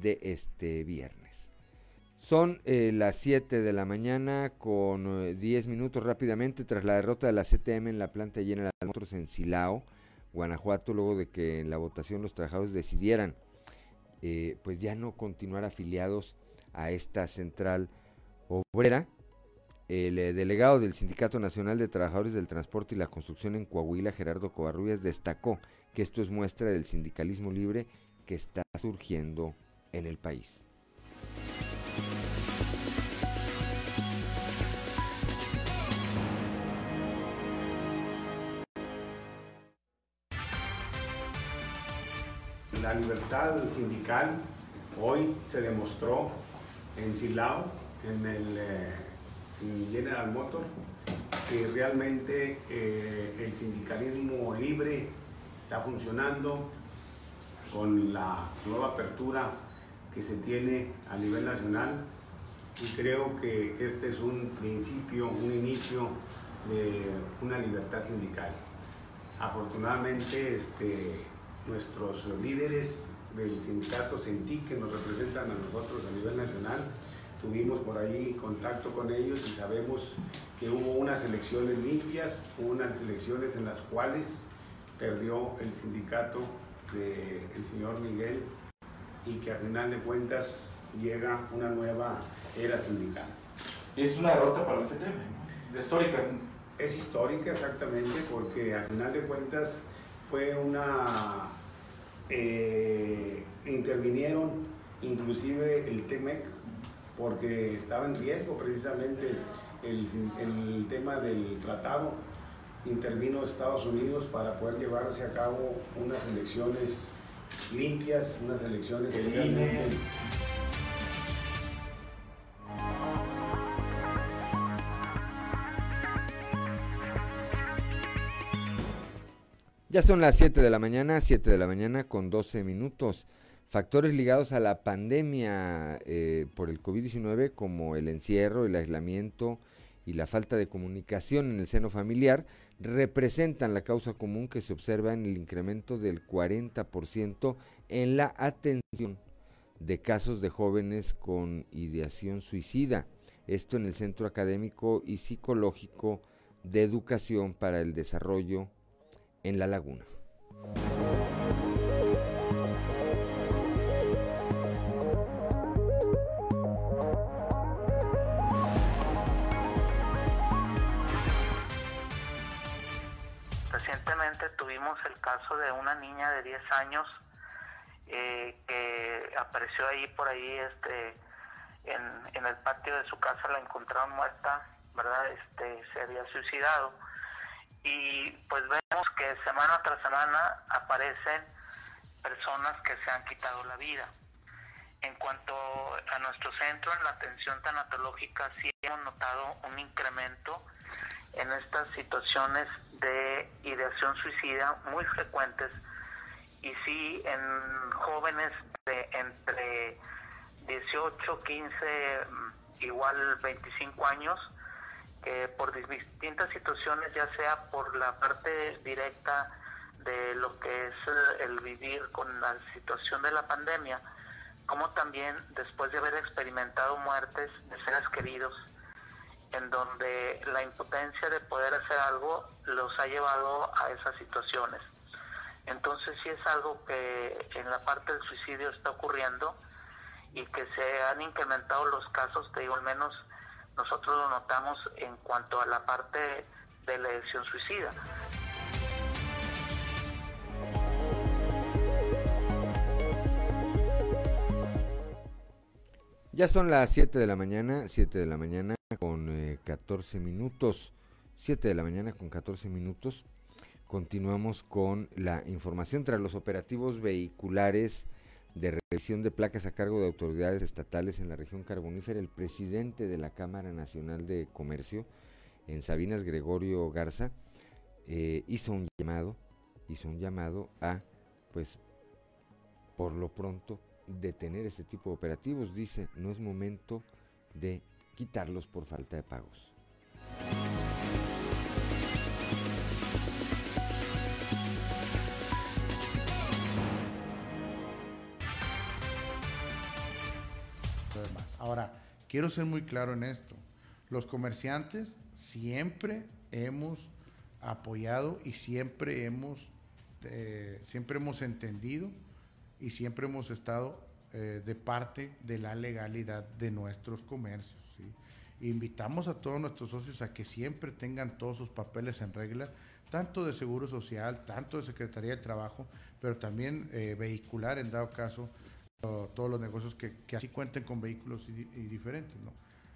de este viernes. Son eh, las 7 de la mañana con 10 eh, minutos rápidamente tras la derrota de la CTM en la planta llena de motores en Silao, Guanajuato, luego de que en la votación los trabajadores decidieran pues ya no continuar afiliados a esta central obrera. El eh, delegado del Sindicato Nacional de Trabajadores del Transporte y la Construcción en Coahuila, Gerardo Covarrubias, destacó que esto es muestra del sindicalismo libre que está surgiendo en el país. La libertad sindical hoy se demostró en Silao, en el... Eh, General Motor, que realmente eh, el sindicalismo libre está funcionando con la nueva apertura que se tiene a nivel nacional y creo que este es un principio, un inicio de una libertad sindical. Afortunadamente este, nuestros líderes del sindicato Sentí que nos representan a nosotros a nivel nacional tuvimos por ahí contacto con ellos y sabemos que hubo unas elecciones limpias, unas elecciones en las cuales perdió el sindicato del señor Miguel y que a final de cuentas llega una nueva era sindical. Y es una derrota para el CTM, histórica. Es histórica exactamente porque a final de cuentas fue una... Eh, intervinieron inclusive el TEMEC porque estaba en riesgo precisamente el, tema del tratado. Intervino Estados Unidos para poder llevarse a cabo unas elecciones limpias, unas elecciones Ya son las 7 de la mañana, 7 de la mañana con 12 minutos. Factores ligados a la pandemia eh, por el COVID-19 como el encierro, el aislamiento y la falta de comunicación en el seno familiar representan la causa común que se observa en el incremento del 40% en la atención de casos de jóvenes con ideación suicida. Esto en el Centro Académico y Psicológico de Educación para el Desarrollo en La Laguna. Tuvimos el caso de una niña de 10 años eh, que apareció ahí por ahí este en, en el patio de su casa la encontraron muerta, ¿verdad? Este, se había suicidado. Y pues vemos que semana tras semana aparecen personas que se han quitado la vida. En cuanto a nuestro centro, en la atención tanatológica, sí hemos notado un incremento en estas situaciones de ideación suicida muy frecuentes y sí en jóvenes de entre 18, 15, igual 25 años, que por distintas situaciones, ya sea por la parte directa de lo que es el vivir con la situación de la pandemia, como también después de haber experimentado muertes de seres queridos, en donde la impotencia de poder hacer algo los ha llevado a esas situaciones. Entonces sí es algo que en la parte del suicidio está ocurriendo y que se han incrementado los casos, te digo, al menos nosotros lo notamos en cuanto a la parte de la lesión suicida. Ya son las 7 de la mañana, 7 de la mañana con 14 eh, minutos. 7 de la mañana con 14 minutos. Continuamos con la información tras los operativos vehiculares de revisión de placas a cargo de autoridades estatales en la región carbonífera. El presidente de la Cámara Nacional de Comercio en Sabinas, Gregorio Garza, eh, hizo un llamado, hizo un llamado a, pues, por lo pronto, detener este tipo de operativos. Dice, no es momento de quitarlos por falta de pagos. Ahora, quiero ser muy claro en esto. Los comerciantes siempre hemos apoyado y siempre hemos, eh, siempre hemos entendido y siempre hemos estado eh, de parte de la legalidad de nuestros comercios. Invitamos a todos nuestros socios a que siempre tengan todos sus papeles en regla, tanto de Seguro Social, tanto de Secretaría de Trabajo, pero también eh, vehicular en dado caso todos los negocios que, así cuenten con vehículos y, diferentes.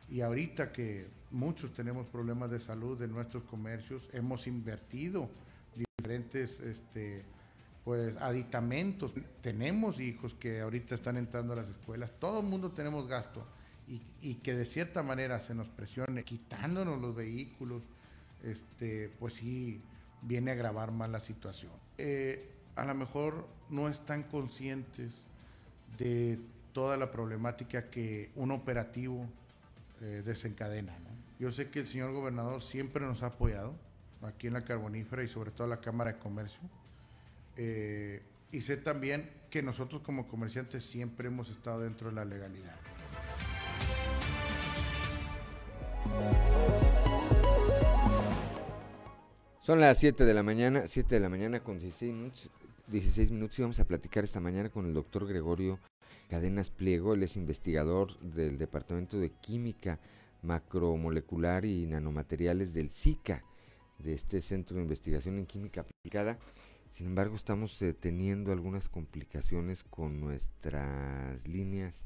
Y ahorita que muchos tenemos problemas de salud en nuestros comercios, hemos invertido diferentes este, pues aditamentos. Tenemos hijos que ahorita están entrando a las escuelas, todo el mundo tenemos gasto y, que de cierta manera se nos presione quitándonos los vehículos, este, pues sí viene a agravar más la situación. Eh, a lo mejor no están conscientes de toda la problemática que un operativo eh, desencadena. Yo sé que el señor gobernador siempre nos ha apoyado aquí en la Carbonífera y sobre todo la Cámara de Comercio eh, y sé también que nosotros como comerciantes siempre hemos estado dentro de la legalidad. Son las 7 de la mañana, 7 de la mañana con 16 minutos, 16 minutos y vamos a platicar esta mañana con el doctor Gregorio Cadenas Pliego, él es investigador del Departamento de Química Macromolecular y Nanomateriales del SICA, de este Centro de Investigación en Química Aplicada. Sin embargo, estamos eh, teniendo algunas complicaciones con nuestras líneas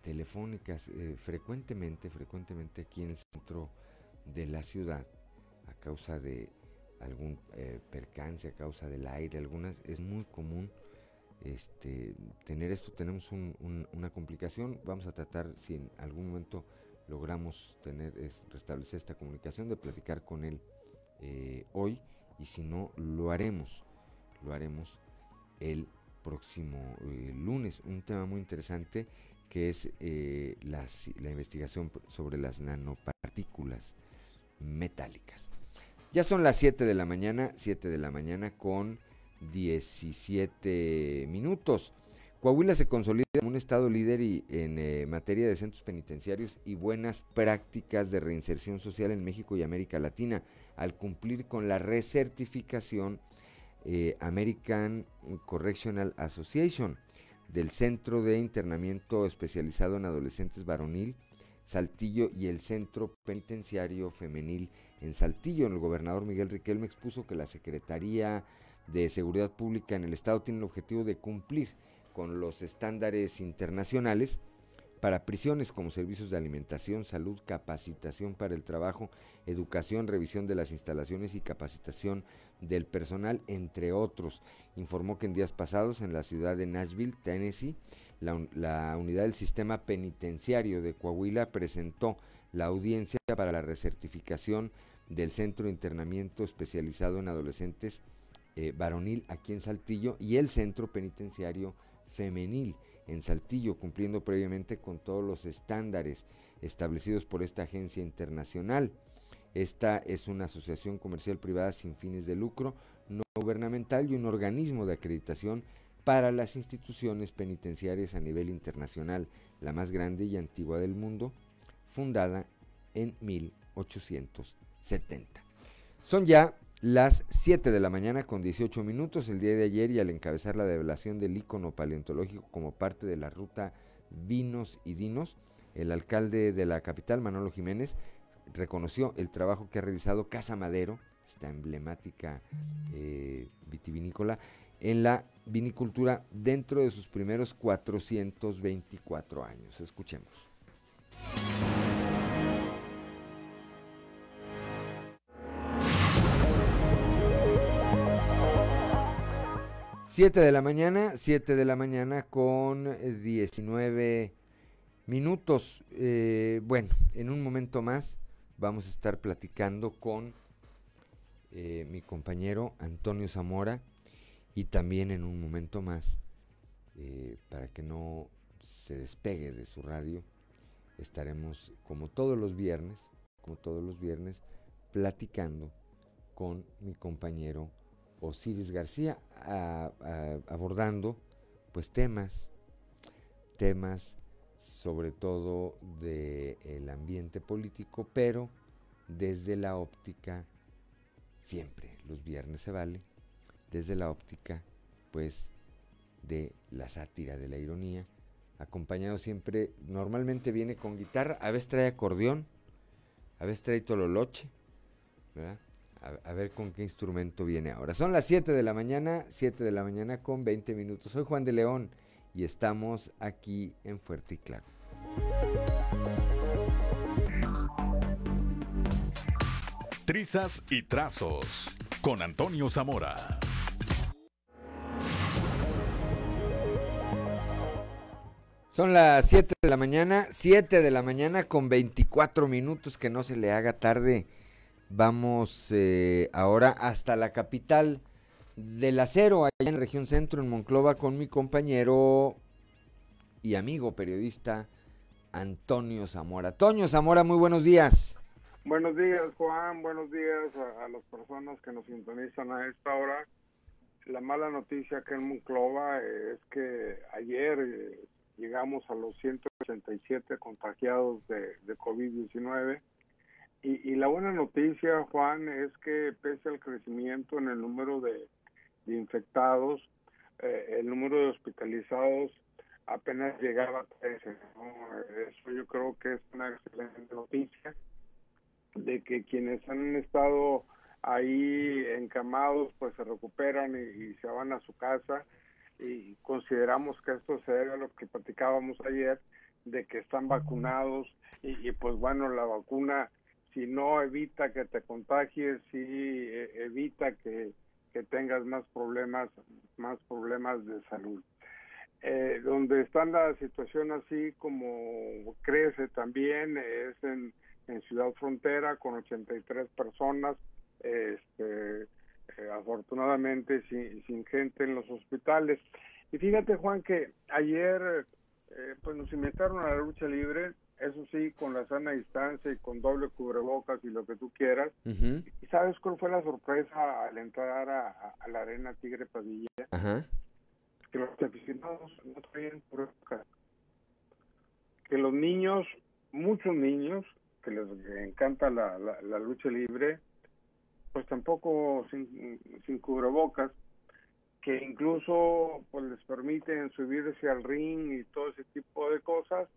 telefónicas eh, frecuentemente, frecuentemente aquí en el centro de la ciudad, a causa de algún eh, percance, a causa del aire, algunas, es muy común este, tener esto, tenemos una complicación, vamos a tratar si en algún momento logramos tener, es, restablecer esta comunicación, de platicar con él hoy y si no, lo haremos lo haremos el próximo eh, lunes. Un tema muy interesante que es eh, la investigación sobre las nanopartículas metálicas. Ya son las 7 de la mañana, 7 de la mañana con 17 minutos. Coahuila se consolida como un estado líder y, en eh, materia de centros penitenciarios y buenas prácticas de reinserción social en México y América Latina, al cumplir con la recertificación eh, American Correctional Association, del Centro de Internamiento Especializado en Adolescentes Varonil, Saltillo y el Centro Penitenciario Femenil en Saltillo. El gobernador Miguel Riquelme expuso que la Secretaría de Seguridad Pública en el Estado tiene el objetivo de cumplir con los estándares internacionales para prisiones como servicios de alimentación, salud, capacitación para el trabajo, educación, revisión de las instalaciones y capacitación del personal, entre otros. Informó que en días pasados en la ciudad de Nashville, Tennessee, la, unidad del sistema penitenciario de Coahuila presentó la audiencia para la recertificación del Centro de Internamiento Especializado en Adolescentes eh, Varonil aquí en Saltillo y el Centro Penitenciario Femenil en Saltillo, cumpliendo previamente con todos los estándares establecidos por esta agencia internacional. Esta es una asociación comercial privada sin fines de lucro, no gubernamental y un organismo de acreditación para las instituciones penitenciarias a nivel internacional, la más grande y antigua del mundo, fundada en 1870. Son ya las 7 de la mañana con 18 minutos el día de ayer y al encabezar la develación del icono paleontológico como parte de la ruta Vinos y Dinos, el alcalde de la capital, Manolo Jiménez, reconoció el trabajo que ha realizado Casa Madero, esta emblemática eh, vitivinícola, en la vinicultura dentro de sus primeros 424 años. Escuchemos. 7 de la mañana, 7 de la mañana con 19 eh, minutos. Eh, bueno, en un momento más vamos a estar platicando con eh, mi compañero Antonio Zamora y también en un momento más, para que no se despegue de su radio, estaremos como todos los viernes, como todos los viernes, platicando con mi compañero Osiris García abordando pues temas, temas sobre todo del ambiente político, pero desde la óptica, siempre los viernes se vale, desde la óptica pues de la sátira, de la ironía, acompañado siempre, normalmente viene con guitarra, a veces trae acordeón, a veces trae tololoche, ¿verdad? A, ver con qué instrumento viene ahora. Son las 7 de la mañana, 7 de la mañana con 20 minutos. Soy Juan de León y estamos aquí en Fuerte y Claro. Trizas y trazos con Antonio Zamora. Son las 7 de la mañana, 7 de la mañana con 24 minutos, que no se le haga tarde Vamos eh, ahora hasta la capital del acero, allá en región centro, en Monclova, con mi compañero y amigo periodista Antonio Zamora. Toño Zamora, muy buenos días. Buenos días, Juan. Buenos días a, las personas que nos sintonizan a esta hora. La mala noticia acá en Monclova es que ayer eh, llegamos a los 187 contagiados de, de COVID-19 y, la buena noticia, Juan, es que pese al crecimiento en el número de, infectados, eh, el número de hospitalizados apenas llegaba a 13. Eso yo creo que es una excelente noticia de que quienes han estado ahí encamados pues se recuperan y, se van a su casa y consideramos que esto se debe a lo que platicábamos ayer de que están vacunados y pues bueno la vacuna si no evita que te contagies, si e, evita que, tengas más problemas, más problemas de salud. Eh, donde está la situación así como crece también es en, Ciudad Frontera con 83 personas, este, eh, afortunadamente sin, sin, gente en los hospitales. Y fíjate Juan que ayer eh, pues nos invitaron a la lucha libre, eso sí, con la sana distancia y con doble cubrebocas y lo que tú quieras. ¿Y sabes cuál fue la sorpresa al entrar a, la arena Tigre Padilla? Que los aficionados no traían cubrebocas. Que los niños, muchos niños, que les encanta la, la, lucha libre, pues tampoco sin, sin cubrebocas que incluso pues les permiten subirse al ring y todo ese tipo de cosas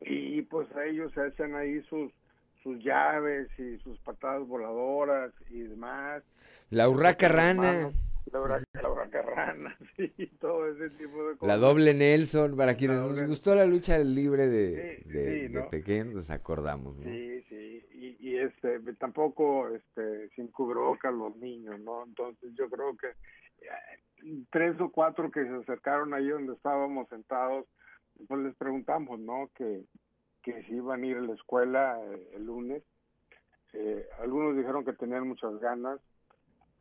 y pues a ellos se hacen ahí sus sus llaves y sus patadas voladoras y demás. La urraca rana. la, la huracarrana, sí, todo ese tipo de cosas. La doble Nelson, para quienes nos gustó la lucha libre de, de, de pequeños, nos acordamos, ¿no? Sí, sí, y, y este, tampoco este, sin cubrebocas los niños, ¿no? Entonces yo creo que eh, tres o cuatro que se acercaron ahí donde estábamos sentados, pues les preguntamos, ¿no? Que, que si iban a ir a la escuela eh, el lunes. Eh, algunos dijeron que tenían muchas ganas,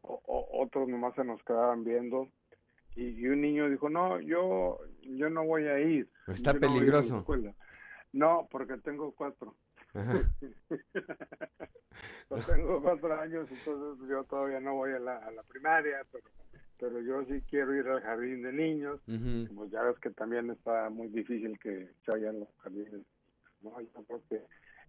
o, o- otros nomás se nos quedaban viendo. Y, y un niño dijo, no, yo, yo no voy a ir. Está yo no voy a ir a la peligroso. escuela". No, porque tengo cuatro. Ajá. Yo tengo cuatro años, entonces yo todavía no voy a la, a la primaria, pero, pero yo sí quiero ir al jardín de niños. Pues ya ves que también está muy difícil que se vayan los jardines. ¿no? Yo creo que,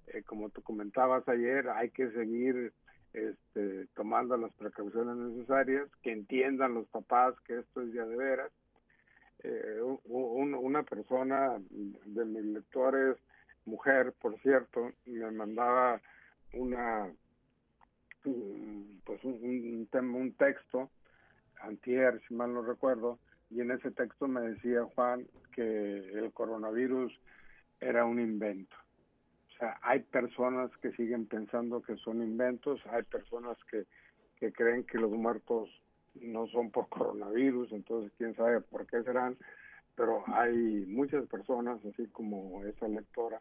eh, como tú comentabas ayer, hay que seguir este, tomando las precauciones necesarias, que entiendan los papás que esto es ya de veras. Eh, un- un- una persona de mis lectores, mujer, por cierto, me mandaba una un- pues un, un tema, un texto antier, si mal no recuerdo, y en ese texto me decía Juan que el coronavirus era un invento. O sea, hay personas que siguen pensando que son inventos, hay personas que, que creen que los muertos no son por coronavirus, entonces quién sabe por qué serán, pero hay muchas personas, así como esa lectora,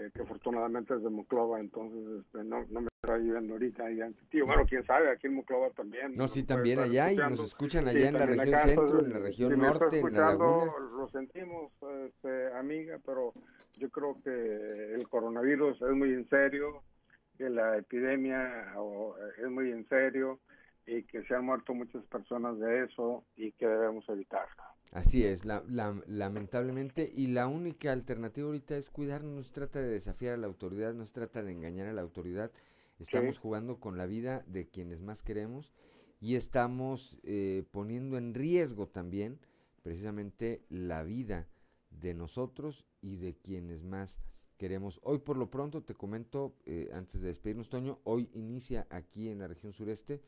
eh, que afortunadamente es de Moclova, entonces este, no, no me está viviendo ahorita allá en Tío, bueno, quién sabe, aquí en Moclova también. No, sí, puede también allá y nos escuchan Sí, allá en la región acá, centro, entonces, en la región si me está norte, en la laguna. Lo sentimos, este, amiga, pero yo creo que el coronavirus es muy en serio, que la epidemia o, eh, es muy en serio y que se han muerto muchas personas de eso y que debemos evitarlo. Así es, la- la- lamentablemente, y la única alternativa ahorita es cuidarnos, no se trata de desafiar a la autoridad, no se trata de engañar a la autoridad, estamos jugando con la vida de quienes más queremos y estamos eh, poniendo en riesgo también precisamente la vida de nosotros y de quienes más queremos. Hoy por lo pronto te comento, eh, antes de despedirnos, Toño, hoy inicia aquí en la región sureste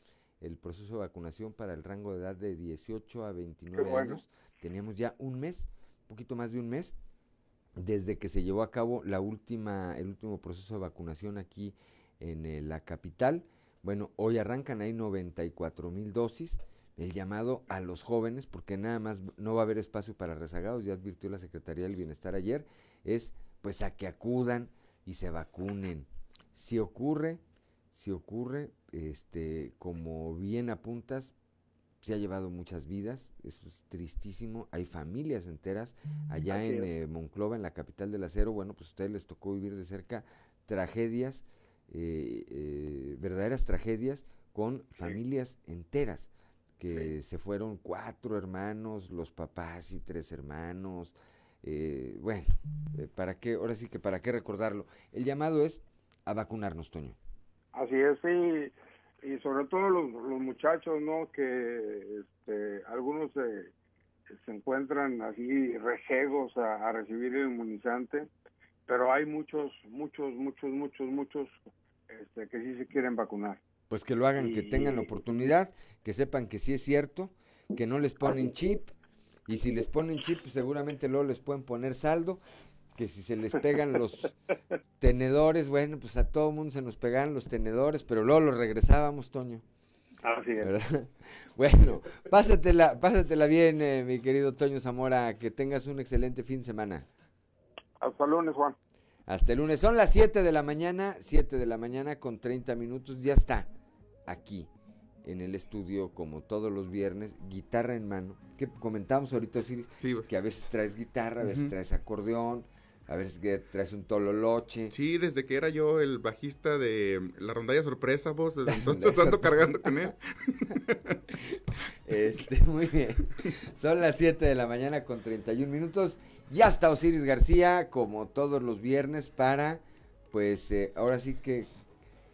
el proceso de vacunación para el rango de edad de 18 a 29 bueno. años. Teníamos ya un mes, un poquito más de un mes, desde que se llevó a cabo la última, el último proceso de vacunación aquí en eh, la capital. Bueno, hoy arrancan ahí 94 mil dosis. El llamado a los jóvenes, porque nada más no va a haber espacio para rezagados, ya advirtió la Secretaría del Bienestar ayer, es pues a que acudan y se vacunen. Si ocurre, si ocurre, este, como bien apuntas, se ha llevado muchas vidas, eso es tristísimo, hay familias enteras allá Así en eh, Monclova, en la capital del acero, bueno, pues a ustedes les tocó vivir de cerca tragedias, eh, eh, verdaderas tragedias con familias enteras, que se fueron cuatro hermanos, los papás y tres hermanos, eh, bueno, ¿para qué? Ahora sí que para qué recordarlo. El llamado es a vacunarnos, Toño. Así es, sí, y sobre todo los, los muchachos, ¿no? Que este, algunos se, se encuentran así rejegos a, a recibir el inmunizante, pero hay muchos, muchos, muchos, muchos, muchos este, que sí se quieren vacunar. Pues que lo hagan, que tengan la oportunidad, que sepan que sí es cierto, que no les ponen chip, y si les ponen chip, pues seguramente luego les pueden poner saldo, que si se les pegan los tenedores, bueno, pues a todo mundo se nos pegaban los tenedores, pero luego los regresábamos, Toño. Así es. ¿verdad? Bueno, pásatela, pásatela bien, eh, mi querido Toño Zamora, que tengas un excelente fin de semana. Hasta el lunes, Juan. Hasta el lunes. Son las 7 de la mañana, 7 de la mañana con 30 minutos. Ya está aquí en el estudio, como todos los viernes, guitarra en mano. Que comentábamos ahorita, Osiris, que a veces traes guitarra, a veces Ujú. traes acordeón, a veces que traes un tololoche. Sí, desde que era yo el bajista de la rondalla sorpresa, vos, desde entonces ando cargando con él. Este, muy bien. Son las 7 de la mañana con 31 minutos. Ya está Osiris García, como todos los viernes, para, pues, eh, ahora sí que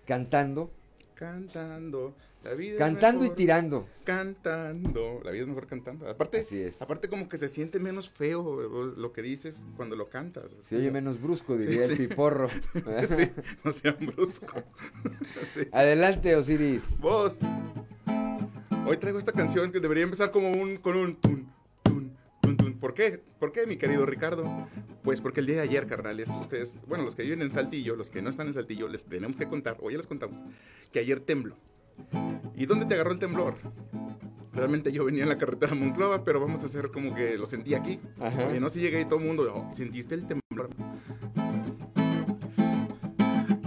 cantando. Cantando. La vida es Cantando y tirando. Cantando. La vida es mejor cantando. Aparte, aparte como que se siente menos feo lo que dices cuando lo cantas. Se oye menos brusco, diría el piporro. sí, no sean brusco. Sí. Adelante, Osiris. Vos. Hoy traigo esta canción que debería empezar como un, con un tun, tun, tun, tun. ¿Por qué? ¿Por qué, mi querido Ricardo? Pues porque el día de ayer, carnales, ustedes, bueno, los que viven en Saltillo, los que no están en Saltillo, les tenemos que contar, hoy ya les contamos, que ayer tembló. ¿Y dónde te agarró el temblor? Realmente yo venía en la carretera Monclova, pero vamos a hacer como que lo sentí aquí. Ajá. Oye, no si llegué y todo el mundo, oh, ¿sentiste el temblor?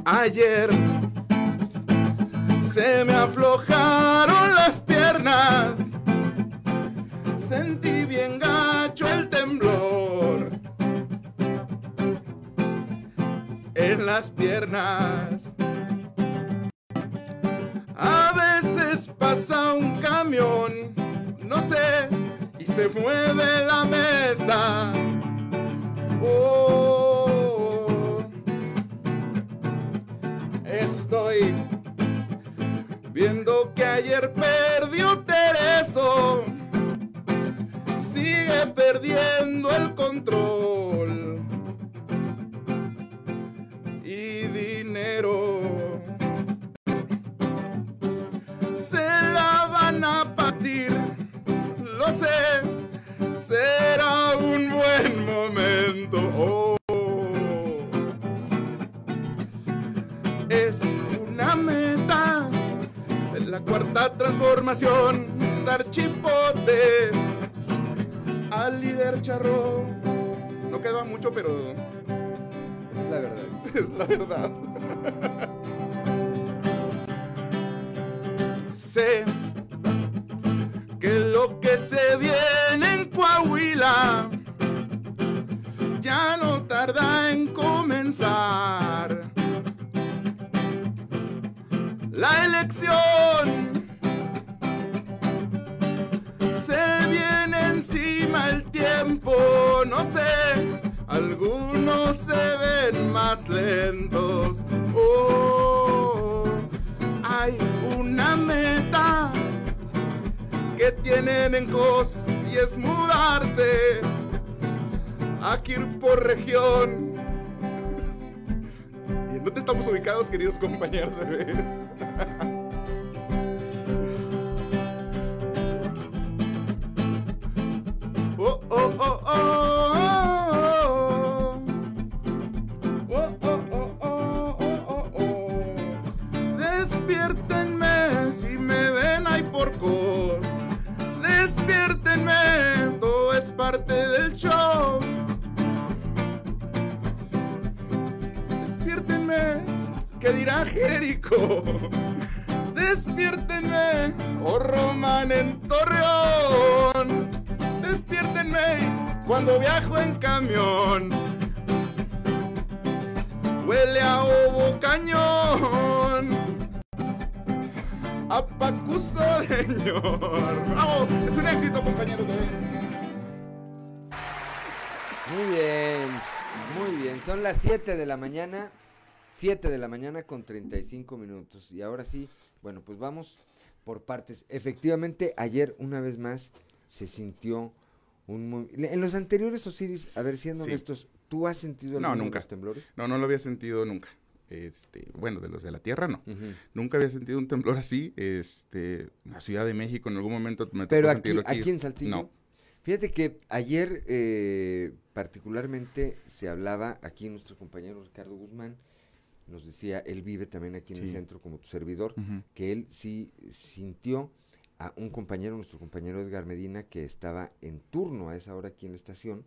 Ayer se me aflojaron las piernas, sentí bien gacho el temblor en las piernas. A veces pasa un camión, no sé, y se mueve la mesa. Oh, estoy viendo que ayer perdió Tereso. Sigue perdiendo el control será un buen momento. Oh. Es una meta, la cuarta transformación, dar chipote al líder charro. No queda mucho, pero Es la verdad. es la verdad. sé tarda en comenzar. La elección se viene encima el tiempo, no sé, algunos se ven más lentos. Oh, hay una meta que tienen en cos y es mudarse aquí por región. ¿Y en dónde estamos ubicados, queridos compañeros de 7 de la mañana. 7 de la mañana con 35 minutos. Y ahora sí, bueno, pues vamos por partes. Efectivamente, ayer una vez más se sintió un... En los anteriores Osiris, a ver, siendo Sí. honestos, ¿tú has sentido No, de nunca. los temblores? No, no lo había sentido nunca. Este, bueno, de los de la tierra no. Nunca había sentido un temblor así. Este, en la Ciudad de México en algún momento me tocó Pero aquí, sentirlo aquí en Saltillo. No. Fíjate que ayer eh, particularmente se hablaba, aquí nuestro compañero Ricardo Guzmán nos decía, él vive también aquí en el centro como tu servidor, que él sí sintió a un compañero, nuestro compañero Edgar Medina, que estaba en turno a esa hora aquí en la estación,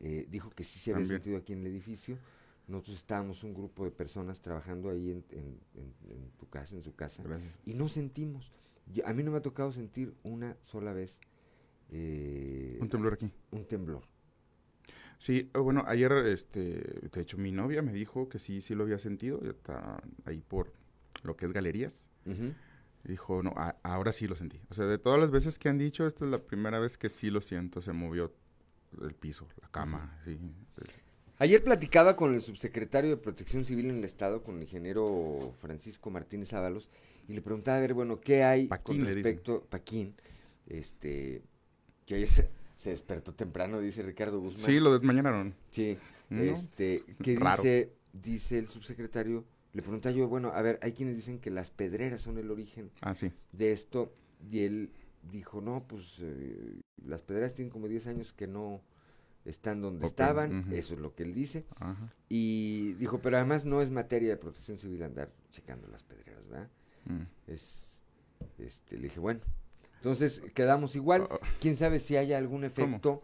eh, dijo que sí se había También. sentido aquí en el edificio. Nosotros estábamos un grupo de personas trabajando ahí en, en- en- en tu casa, en su casa, Gracias. y no sentimos. Yo- a mí no me ha tocado sentir una sola vez eh, Un temblor aquí. un temblor. Sí, eh, bueno, ayer, este, de hecho, mi novia me dijo que sí, sí lo había sentido. ya Está ahí por lo que es galerías. Dijo, no, a- ahora sí lo sentí. O sea, de todas las veces que han dicho, esta es la primera vez que sí lo siento. Se movió el piso, la cama, sí. es- Ayer platicaba con el subsecretario de Protección Civil en el Estado, con el ingeniero Francisco Martínez Ábalos, y le preguntaba, a ver, bueno, ¿qué hay Paquín con respecto, Paquín, este, que ayer se, despertó temprano, dice Ricardo Guzmán. Sí, lo desmañanaron. Sí, ¿No? este, que dice, dice el subsecretario, le pregunta yo, bueno, a ver, hay quienes dicen que las pedreras son el origen Ah, sí. de esto, y él dijo, no, pues eh, las pedreras tienen como 10 años que no están donde estaban, eso es lo que él dice. Y dijo, pero además no es materia de protección civil andar checando las pedreras, ¿verdad? Mm. Es, este, le dije, bueno, entonces quedamos igual, quién sabe si haya algún efecto,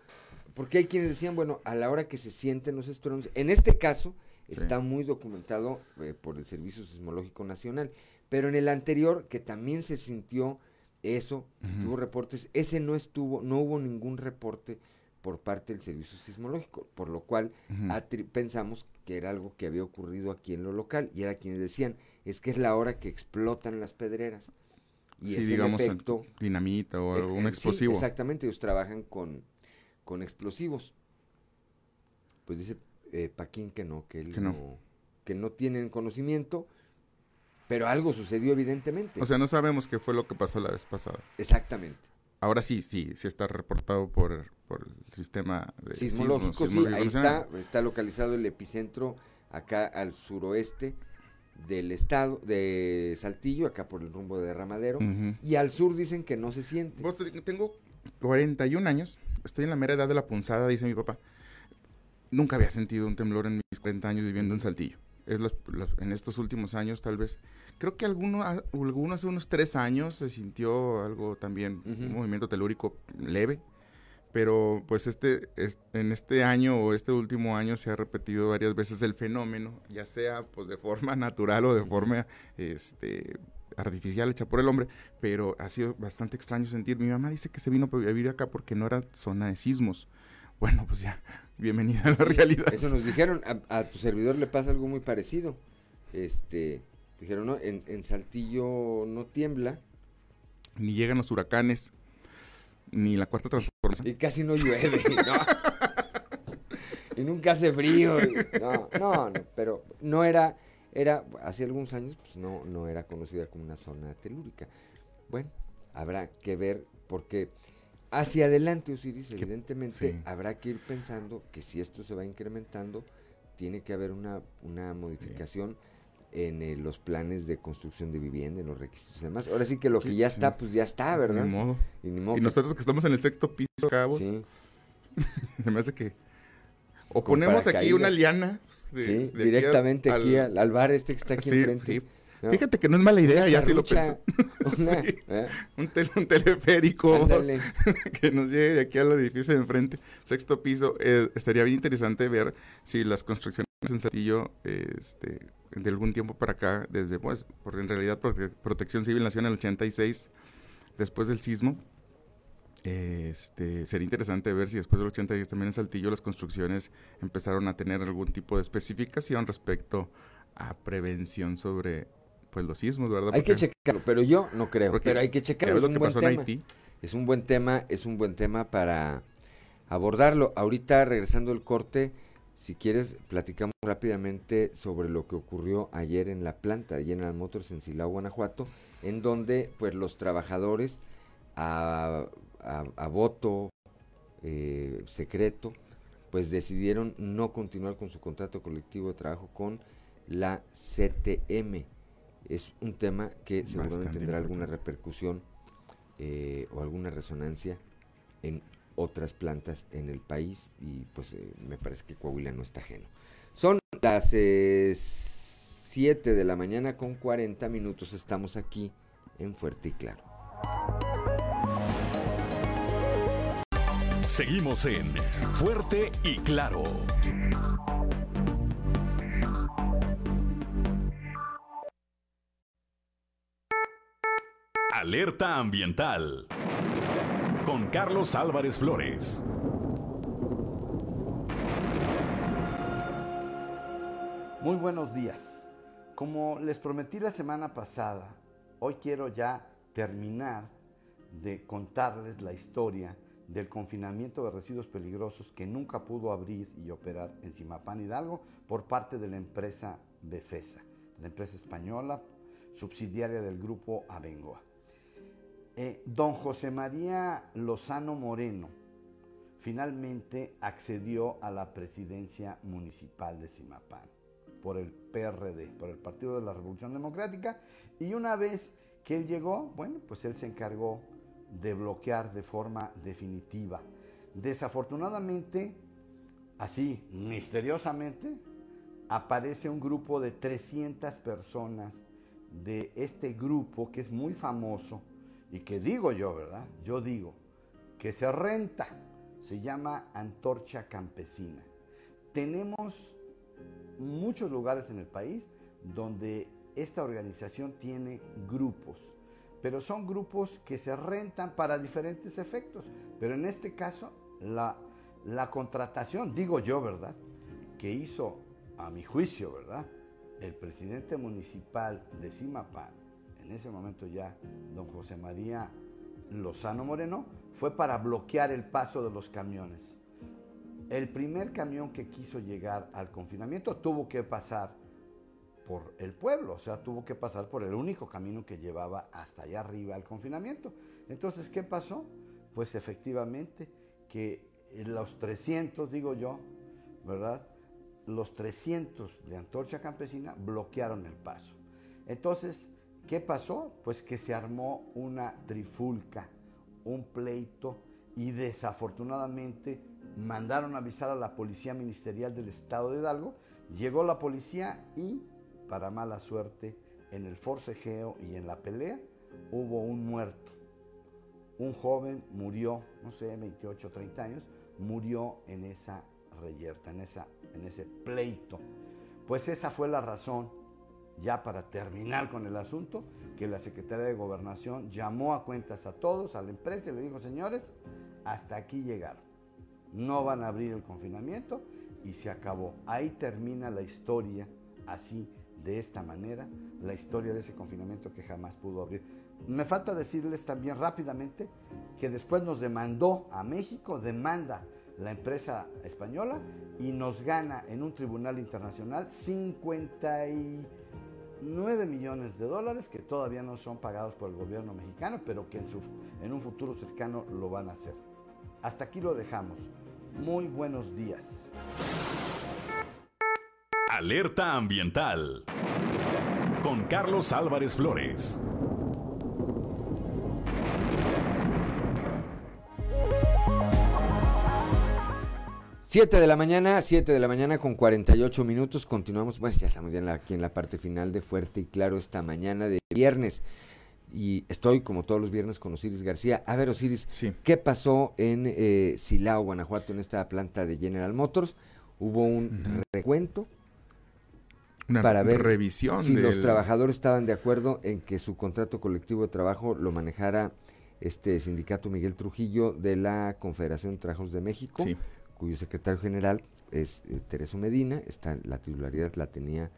porque hay quienes decían, bueno, a la hora que se sienten los estruendos, en este caso está muy documentado eh, por el Servicio Sismológico Nacional, pero en el anterior, que también se sintió eso, que Ujú. hubo reportes, ese no estuvo, no hubo ningún reporte por parte del Servicio Sismológico, por lo cual pensamos que era algo que había ocurrido aquí en lo local, y era quienes decían, es que es la hora que explotan las pedreras. Y Sí, es digamos, el efecto... dinamita o Ex- algún sí, explosivo. exactamente, ellos trabajan con, con explosivos. Pues dice eh, Paquín que no, que él Que no. no, que no tienen conocimiento, pero algo sucedió evidentemente. O sea, no sabemos qué fue lo que pasó la vez pasada. Exactamente. Ahora sí, sí, sí está reportado por, por el sistema de sismológico, sismos, sí, sismológico ahí está, está localizado el epicentro acá al suroeste del estado de Saltillo, acá por el rumbo de Derramadero, Ujú. y al sur dicen que no se siente. Vos, te- tengo 41 años, estoy en la mera edad de la punzada, dice mi papá. Nunca había sentido un temblor en mis 40 años viviendo en Saltillo. Es los- los- en estos últimos años, tal vez. Creo que alguno, a- alguno hace unos tres años se sintió algo también, un movimiento telúrico leve. Pero pues este, es- en este año o este último año se ha repetido varias veces el fenómeno, ya sea pues de forma natural o de forma este, artificial hecha por el hombre, pero ha sido bastante extraño sentir. Mi mamá dice que se vino a vivir acá porque no era zona de sismos. Bueno, pues ya, bienvenida a la realidad. Eso nos dijeron, a, a tu servidor le pasa algo muy parecido. Este, dijeron, no, en, en Saltillo no tiembla Ni llegan los huracanes, ni la cuarta transformación. y casi no llueve, ¿no? y nunca hace frío. y- no, no, no, pero no era, era, hace algunos años, pues no, no era conocida como una zona telúrica. Bueno, habrá que ver, porque hacia adelante, Osiris, evidentemente, sí. habrá que ir pensando que si esto se va incrementando, tiene que haber una, una modificación en eh, los planes de construcción de vivienda, en los requisitos y demás. Ahora sí que lo que ya está, pues ya está, ¿verdad? Ni modo. Y, ni modo Y que- nosotros que estamos en el sexto piso, cabos, Sí. se me hace que... O Con ponemos aquí una liana. pues, de- Sí, de aquí directamente al- aquí al, al bar este que está aquí Sí, enfrente. sí. ¿no? Fíjate que no es mala idea, Una ya sí lo pensé. una, Sí. ¿eh? un, tel- un teleférico que nos llegue de aquí al edificio de enfrente, sexto piso. Eh, estaría bien interesante ver si las construcciones en Saltillo, eh, este, de algún tiempo para acá, desde, pues, porque en realidad Prote- Protección Civil nació en el 86, después del sismo. Este, sería interesante ver si después del 86 también en Saltillo las construcciones empezaron a tener algún tipo de especificación respecto a prevención sobre pues los sismos, ¿verdad? Hay que Porque- checarlo, pero yo no creo. Porque pero hay que checarlo. Es lo un que buen pasó en tema. Haití. Es un buen tema, es un buen tema para abordarlo. Ahorita regresando el corte, si quieres, platicamos rápidamente sobre lo que ocurrió ayer en la planta de General Motors en Silao, Guanajuato, en donde pues los trabajadores a, a- a voto eh, secreto pues decidieron no continuar con su contrato colectivo de trabajo con la CTM. Es un tema que seguramente Bastante tendrá alguna repercusión eh, o alguna resonancia en otras plantas en el país y pues eh, me parece que Coahuila no está ajeno. Son las 7 de la mañana con 40 minutos, estamos aquí en Fuerte y Claro. Seguimos en Fuerte y Claro. Alerta ambiental. Con Carlos Álvarez Flores. Muy buenos días. Como les prometí la semana pasada, hoy quiero ya terminar de contarles la historia del confinamiento de residuos peligrosos que nunca pudo abrir y operar en Simapán Hidalgo por parte de la empresa Befesa, la empresa española subsidiaria del grupo Abengoa. Eh, don José María Lozano Moreno finalmente accedió a la presidencia municipal de Simapán por el PRD, por el Partido de la Revolución Democrática, y una vez que él llegó, bueno, pues él se encargó de bloquear de forma definitiva. Desafortunadamente, así, misteriosamente, aparece un grupo de 300 personas de este grupo que es muy famoso y que digo yo, ¿verdad? Yo digo que se renta, se llama Antorcha Campesina. Tenemos muchos lugares en el país donde esta organización tiene grupos, pero son grupos que se rentan para diferentes efectos. Pero en este caso, la, contratación, digo yo, ¿verdad? Que hizo, a mi juicio, ¿verdad? El presidente municipal de Simapán, en ese momento ya, don José María Lozano Moreno, fue para bloquear el paso de los camiones. El primer camión que quiso llegar al confinamiento tuvo que pasar por el pueblo, o sea, tuvo que pasar por el único camino que llevaba hasta allá arriba al confinamiento. Entonces, ¿qué pasó? Pues efectivamente que los 300, digo yo, ¿verdad? Los 300 de Antorcha Campesina bloquearon el paso. Entonces, ¿qué pasó? Pues que se armó una trifulca, un pleito y desafortunadamente mandaron avisar a la Policía Ministerial del Estado de Hidalgo. Llegó la policía y para mala suerte, en el forcejeo y en la pelea hubo un muerto. Un joven murió, no sé, 28 o 30 años, murió en esa reyerta, en, esa, en ese pleito. Pues esa fue la razón, ya para terminar con el asunto, que la Secretaría de Gobernación llamó a cuentas a todos, a la empresa, y le dijo, señores, hasta aquí llegaron. No van a abrir el confinamiento y se acabó. Ahí termina la historia así de esta manera la historia de ese confinamiento que jamás pudo abrir. Me falta decirles también rápidamente que después nos demandó a México, demanda la empresa española y nos gana en un tribunal internacional 59 millones de dólares que todavía no son pagados por el gobierno mexicano, pero que en, en un futuro cercano lo van a hacer. Hasta aquí lo dejamos. Muy buenos días. Alerta ambiental. Con Carlos Álvarez Flores. Siete de la mañana, 7 de la mañana con 48 minutos. Continuamos, pues ya estamos ya aquí en la parte final de Fuerte y Claro esta mañana de viernes. Y estoy, como todos los viernes, con Osiris García. A ver, Osiris, ¿qué pasó en eh, Silao, Guanajuato, en esta planta de General Motors? Hubo un recuento una para ver revisión si los trabajadores estaban de acuerdo en que su contrato colectivo de trabajo lo manejara este sindicato Miguel Trujillo de la Confederación de Trabajos de México, Sí. Cuyo secretario general es eh, Tereso Medina, está, la titularidad la tenía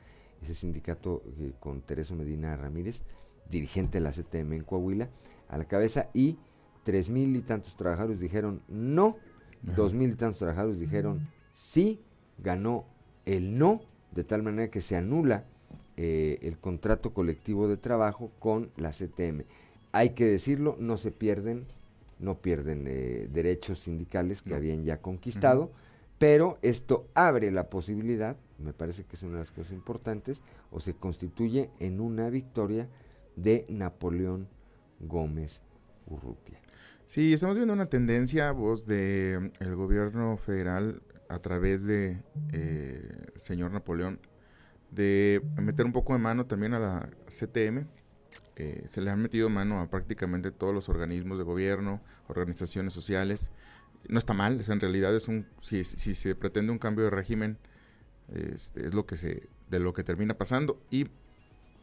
ese sindicato eh, con Tereso Medina Ramírez, dirigente de la CTM en Coahuila, a la cabeza, y tres mil y tantos trabajadores dijeron no, dos mil y tantos trabajadores dijeron sí, ganó el no, de tal manera que se anula eh, el contrato colectivo de trabajo con la CTM. Hay que decirlo, no se pierden, no pierden eh, derechos sindicales que habían ya conquistado, pero esto abre la posibilidad, me parece que es una de las cosas importantes, o se constituye en una victoria de Napoleón Gómez Urrutia. Sí, estamos viendo una tendencia, voz de mm, el gobierno federal a través de eh, señor Napoleón, de meter un poco de mano también a la CTM. Eh, se le han metido mano a prácticamente todos los organismos de gobierno, organizaciones sociales. No está mal, o sea, en realidad es un, si, si se pretende un cambio de régimen, este, es lo que se, de lo que termina pasando. Y,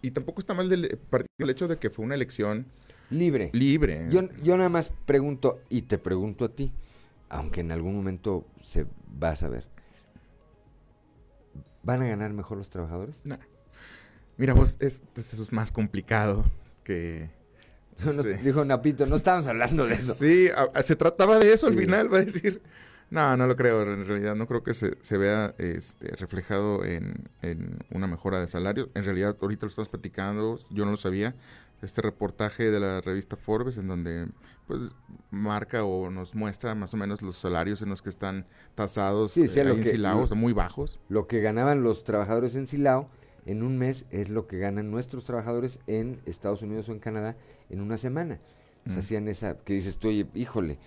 y tampoco está mal del, el hecho de que fue una elección Libre. libre. Yo, yo nada más pregunto, y te pregunto a ti, aunque en algún momento se va a saber, ¿van a ganar mejor los trabajadores? No. Mira, vos, es, es- eso es más complicado que... No, sí. Dijo Napito, no estábamos hablando de eso. Sí, a- a- se trataba de eso al Sí. final, va a decir. No, no lo creo, en realidad no creo que se, se vea este, reflejado en, en una mejora de salarios. En realidad, ahorita lo estamos platicando, yo no lo sabía, este reportaje de la revista Forbes en donde pues marca o nos muestra más o menos los salarios en los que están tasados Sí, sí, eh, lo en que- Silao, lo- sea, muy bajos. Lo que ganaban los trabajadores en Silao en un mes es lo que ganan nuestros trabajadores en Estados Unidos o en Canadá en una semana. Mm. hacían esa, que dices tú, oye, híjole,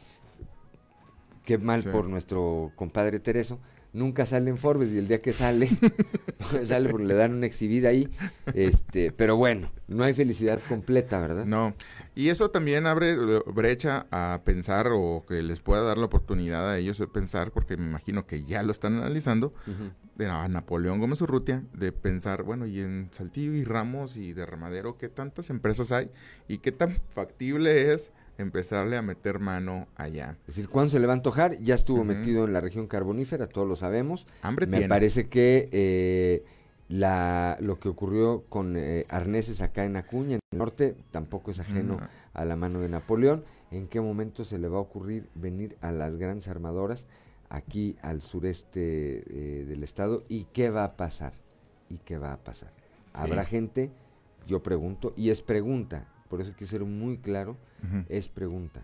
qué mal Sí. por nuestro compadre Tereso. Nunca sale en Forbes y el día que sale, sale porque le dan una exhibida ahí. Este, pero bueno, no hay felicidad completa, ¿verdad? No. Y eso también abre eh, brecha a pensar o que les pueda dar la oportunidad a ellos de pensar, porque me imagino que ya lo están analizando, de a Napoleón Gómez Urrutia, de pensar, bueno, y en Saltillo y Ramos y Derramadero, ¿qué tantas empresas hay? ¿Y qué tan factible es empezarle a meter mano allá? Es decir, ¿cuándo se le va a antojar? Ya estuvo metido en la región carbonífera, todos lo sabemos. Hambre Me tiene. parece que eh, la, lo que ocurrió con eh, arneses acá en Acuña, en el norte, tampoco es ajeno No. a la mano de Napoleón. ¿En qué momento se le va a ocurrir venir a las grandes armadoras aquí al sureste eh, del estado? ¿Y qué va a pasar? ¿Y qué va a pasar? Habrá gente, yo pregunto, y es pregunta, por eso hay que ser muy claro, es pregunta.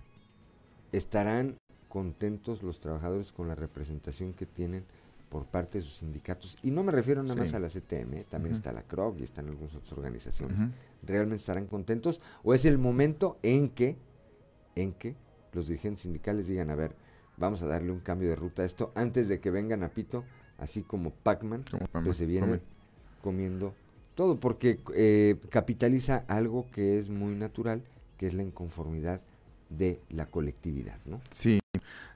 ¿Estarán contentos los trabajadores con la representación que tienen por parte de sus sindicatos? Y no me refiero nada más a la CTM, ¿eh? también está la CROC y están algunas otras organizaciones. ¿Realmente estarán contentos? ¿O es el momento en que, en que los dirigentes sindicales digan, a ver, vamos a darle un cambio de ruta a esto antes de que vengan a Pito, así como Pac-Man, Pac-Man, pues se viene come. comiendo todo, porque eh, capitaliza algo que es muy natural, que es la inconformidad de la colectividad, ¿no? Sí,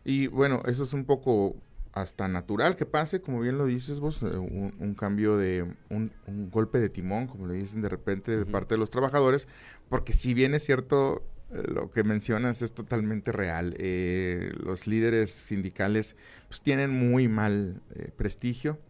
y bueno, eso es un poco hasta natural que pase, como bien lo dices vos, eh, un, un cambio de, un, un golpe de timón, como le dicen de repente de parte de los trabajadores, porque si bien es cierto, eh, lo que mencionas es totalmente real, eh, los líderes sindicales pues tienen muy mal eh, prestigio,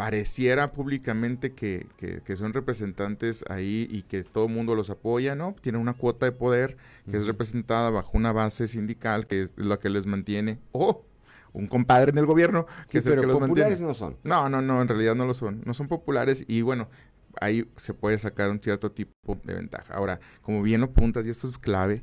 pareciera públicamente que, que- que son representantes ahí y que todo el mundo los apoya, ¿no? Tienen una cuota de poder que es representada bajo una base sindical que es la que les mantiene. ¡Oh! Un compadre en el gobierno que Sí, es el pero que los populares mantiene. no son. No, no, no, en realidad no lo son. No son populares y bueno, ahí se puede sacar un cierto tipo de ventaja. Ahora, como bien lo apuntas, y esto es clave,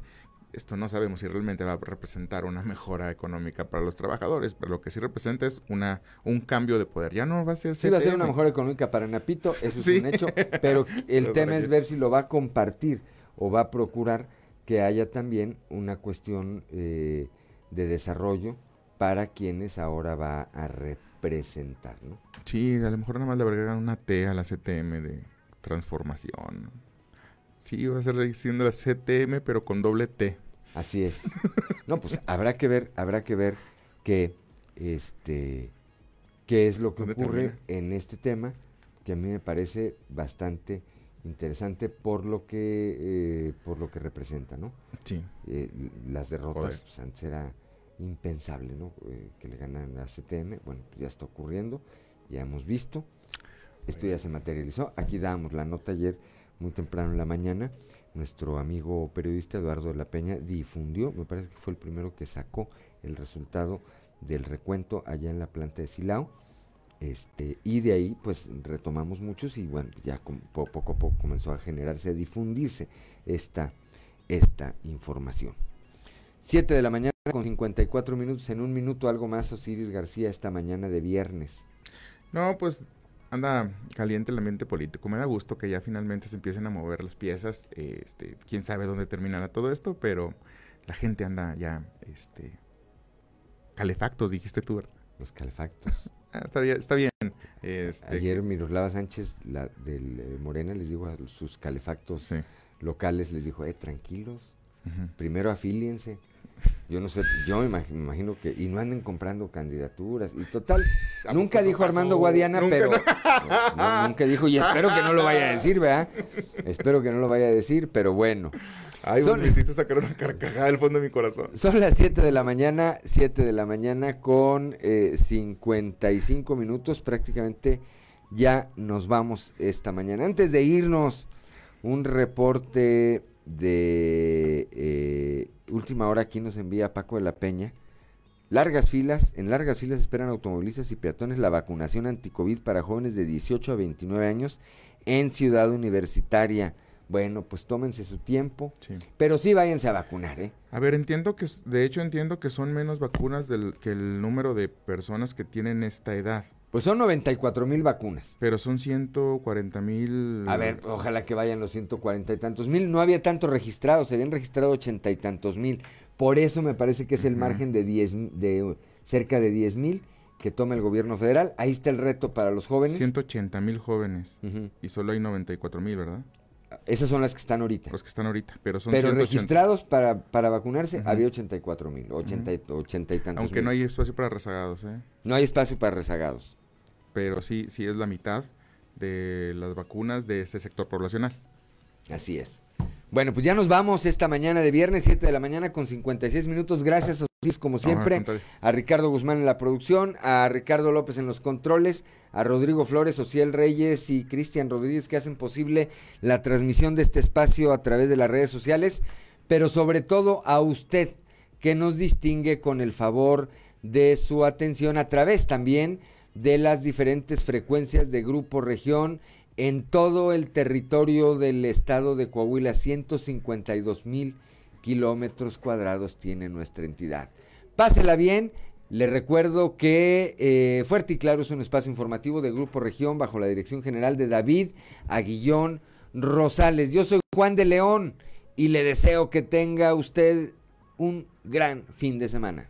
esto no sabemos si realmente va a representar una mejora económica para los trabajadores, pero lo que sí representa es una un cambio de poder. Ya no va a ser Sí va a ser una CTM. mejora económica para Napito, eso Sí. es un hecho, pero el tema es ver si lo va a compartir o va a procurar que haya también una cuestión eh, de desarrollo para quienes ahora va a representar, ¿no? Sí, a lo mejor nada más le agregan una T a la CTM de transformación. Sí, va a ser siendo la CTM, pero con doble T. Así es. No, pues habrá que ver, habrá que ver que este qué es lo que ¿Dónde ocurre termina? en este tema, que a mí me parece bastante interesante por lo que eh, por lo que representa, ¿no? Sí. Eh, las derrotas pues, antes era impensable, ¿no? Eh, que le ganan a CTM, bueno, pues ya está ocurriendo, ya hemos visto, esto ya se materializó, aquí dábamos la nota ayer muy temprano en la mañana, nuestro amigo periodista Eduardo de la Peña difundió, me parece que fue el primero que sacó el resultado del recuento allá en la planta de Silao, este, y de ahí pues retomamos muchos y bueno, ya poco a poco comenzó a generarse, a difundirse esta, esta información. 7 de la mañana con 54 minutos, en un minuto algo más Osiris García esta mañana de viernes. No, pues anda caliente el ambiente político. Me da gusto que ya finalmente se empiecen a mover las piezas. Este, quién sabe dónde terminará todo esto, pero la gente anda ya, este, calefactos, dijiste tú, ¿verdad? Los calefactos. Ah, está bien, está bien. Este, Ayer Miroslava Sánchez, la del eh, Morena, les dijo a sus calefactos locales, les dijo, eh, tranquilos, primero afíliense. Yo no sé, yo me imag- me imagino que, y no anden comprando candidaturas. Y total, ¿A nunca dijo Armando? Guadiana, Nunca, pero no. no, nunca dijo, y espero que no lo vaya a decir, ¿verdad? Espero que no lo vaya a decir, pero bueno. Ay, Son- me hiciste sacar una carcajada del fondo de mi corazón. Son las 7 de la mañana, 7 de la mañana con eh, 55 minutos, prácticamente ya nos vamos esta mañana. Antes de irnos, un reporte de eh, última hora aquí nos envía Paco de la Peña. Largas filas, en largas filas esperan automovilistas y peatones la vacunación anticovid para jóvenes de 18 a 29 años en Ciudad Universitaria. Bueno, pues tómense su tiempo, pero sí váyanse a vacunar, ¿eh? A ver, entiendo que, de hecho entiendo que son menos vacunas del, que el número de personas que tienen esta edad. Pues son 94 mil vacunas. Pero son 140 mil. A ver, ojalá que vayan los 140 y tantos mil. No había tantos registrados, se habían registrado 80 y tantos mil. Por eso me parece que es el margen de 10, de cerca de 10 mil que toma el gobierno federal. Ahí está el reto para los jóvenes. 180 mil jóvenes. Y solo hay 94 mil, ¿verdad? Esas son las que están ahorita. Los que están ahorita, pero son Pero registrados para, para vacunarse había 84 mil, 80, y tantos Aunque no hay espacio para rezagados, ¿eh? No hay espacio para rezagados. Pero sí, sí es la mitad de las vacunas de ese sector poblacional. Así es. Bueno, pues ya nos vamos esta mañana de viernes, 7 de la mañana con 56 minutos. Gracias a ustedes, como siempre, a Ricardo Guzmán en la producción, a Ricardo López en los controles, a Rodrigo Flores, Ociel Reyes y Cristian Rodríguez que hacen posible la transmisión de este espacio a través de las redes sociales, pero sobre todo a usted que nos distingue con el favor de su atención a través también de las diferentes frecuencias de Grupo Región en todo el territorio del estado de Coahuila, 152 mil kilómetros cuadrados tiene nuestra entidad. Pásela bien. Le recuerdo que eh, Fuerte y Claro es un espacio informativo de Grupo Región bajo la dirección general de David Aguillón Rosales. Yo soy Juan de León y le deseo que tenga usted un gran fin de semana.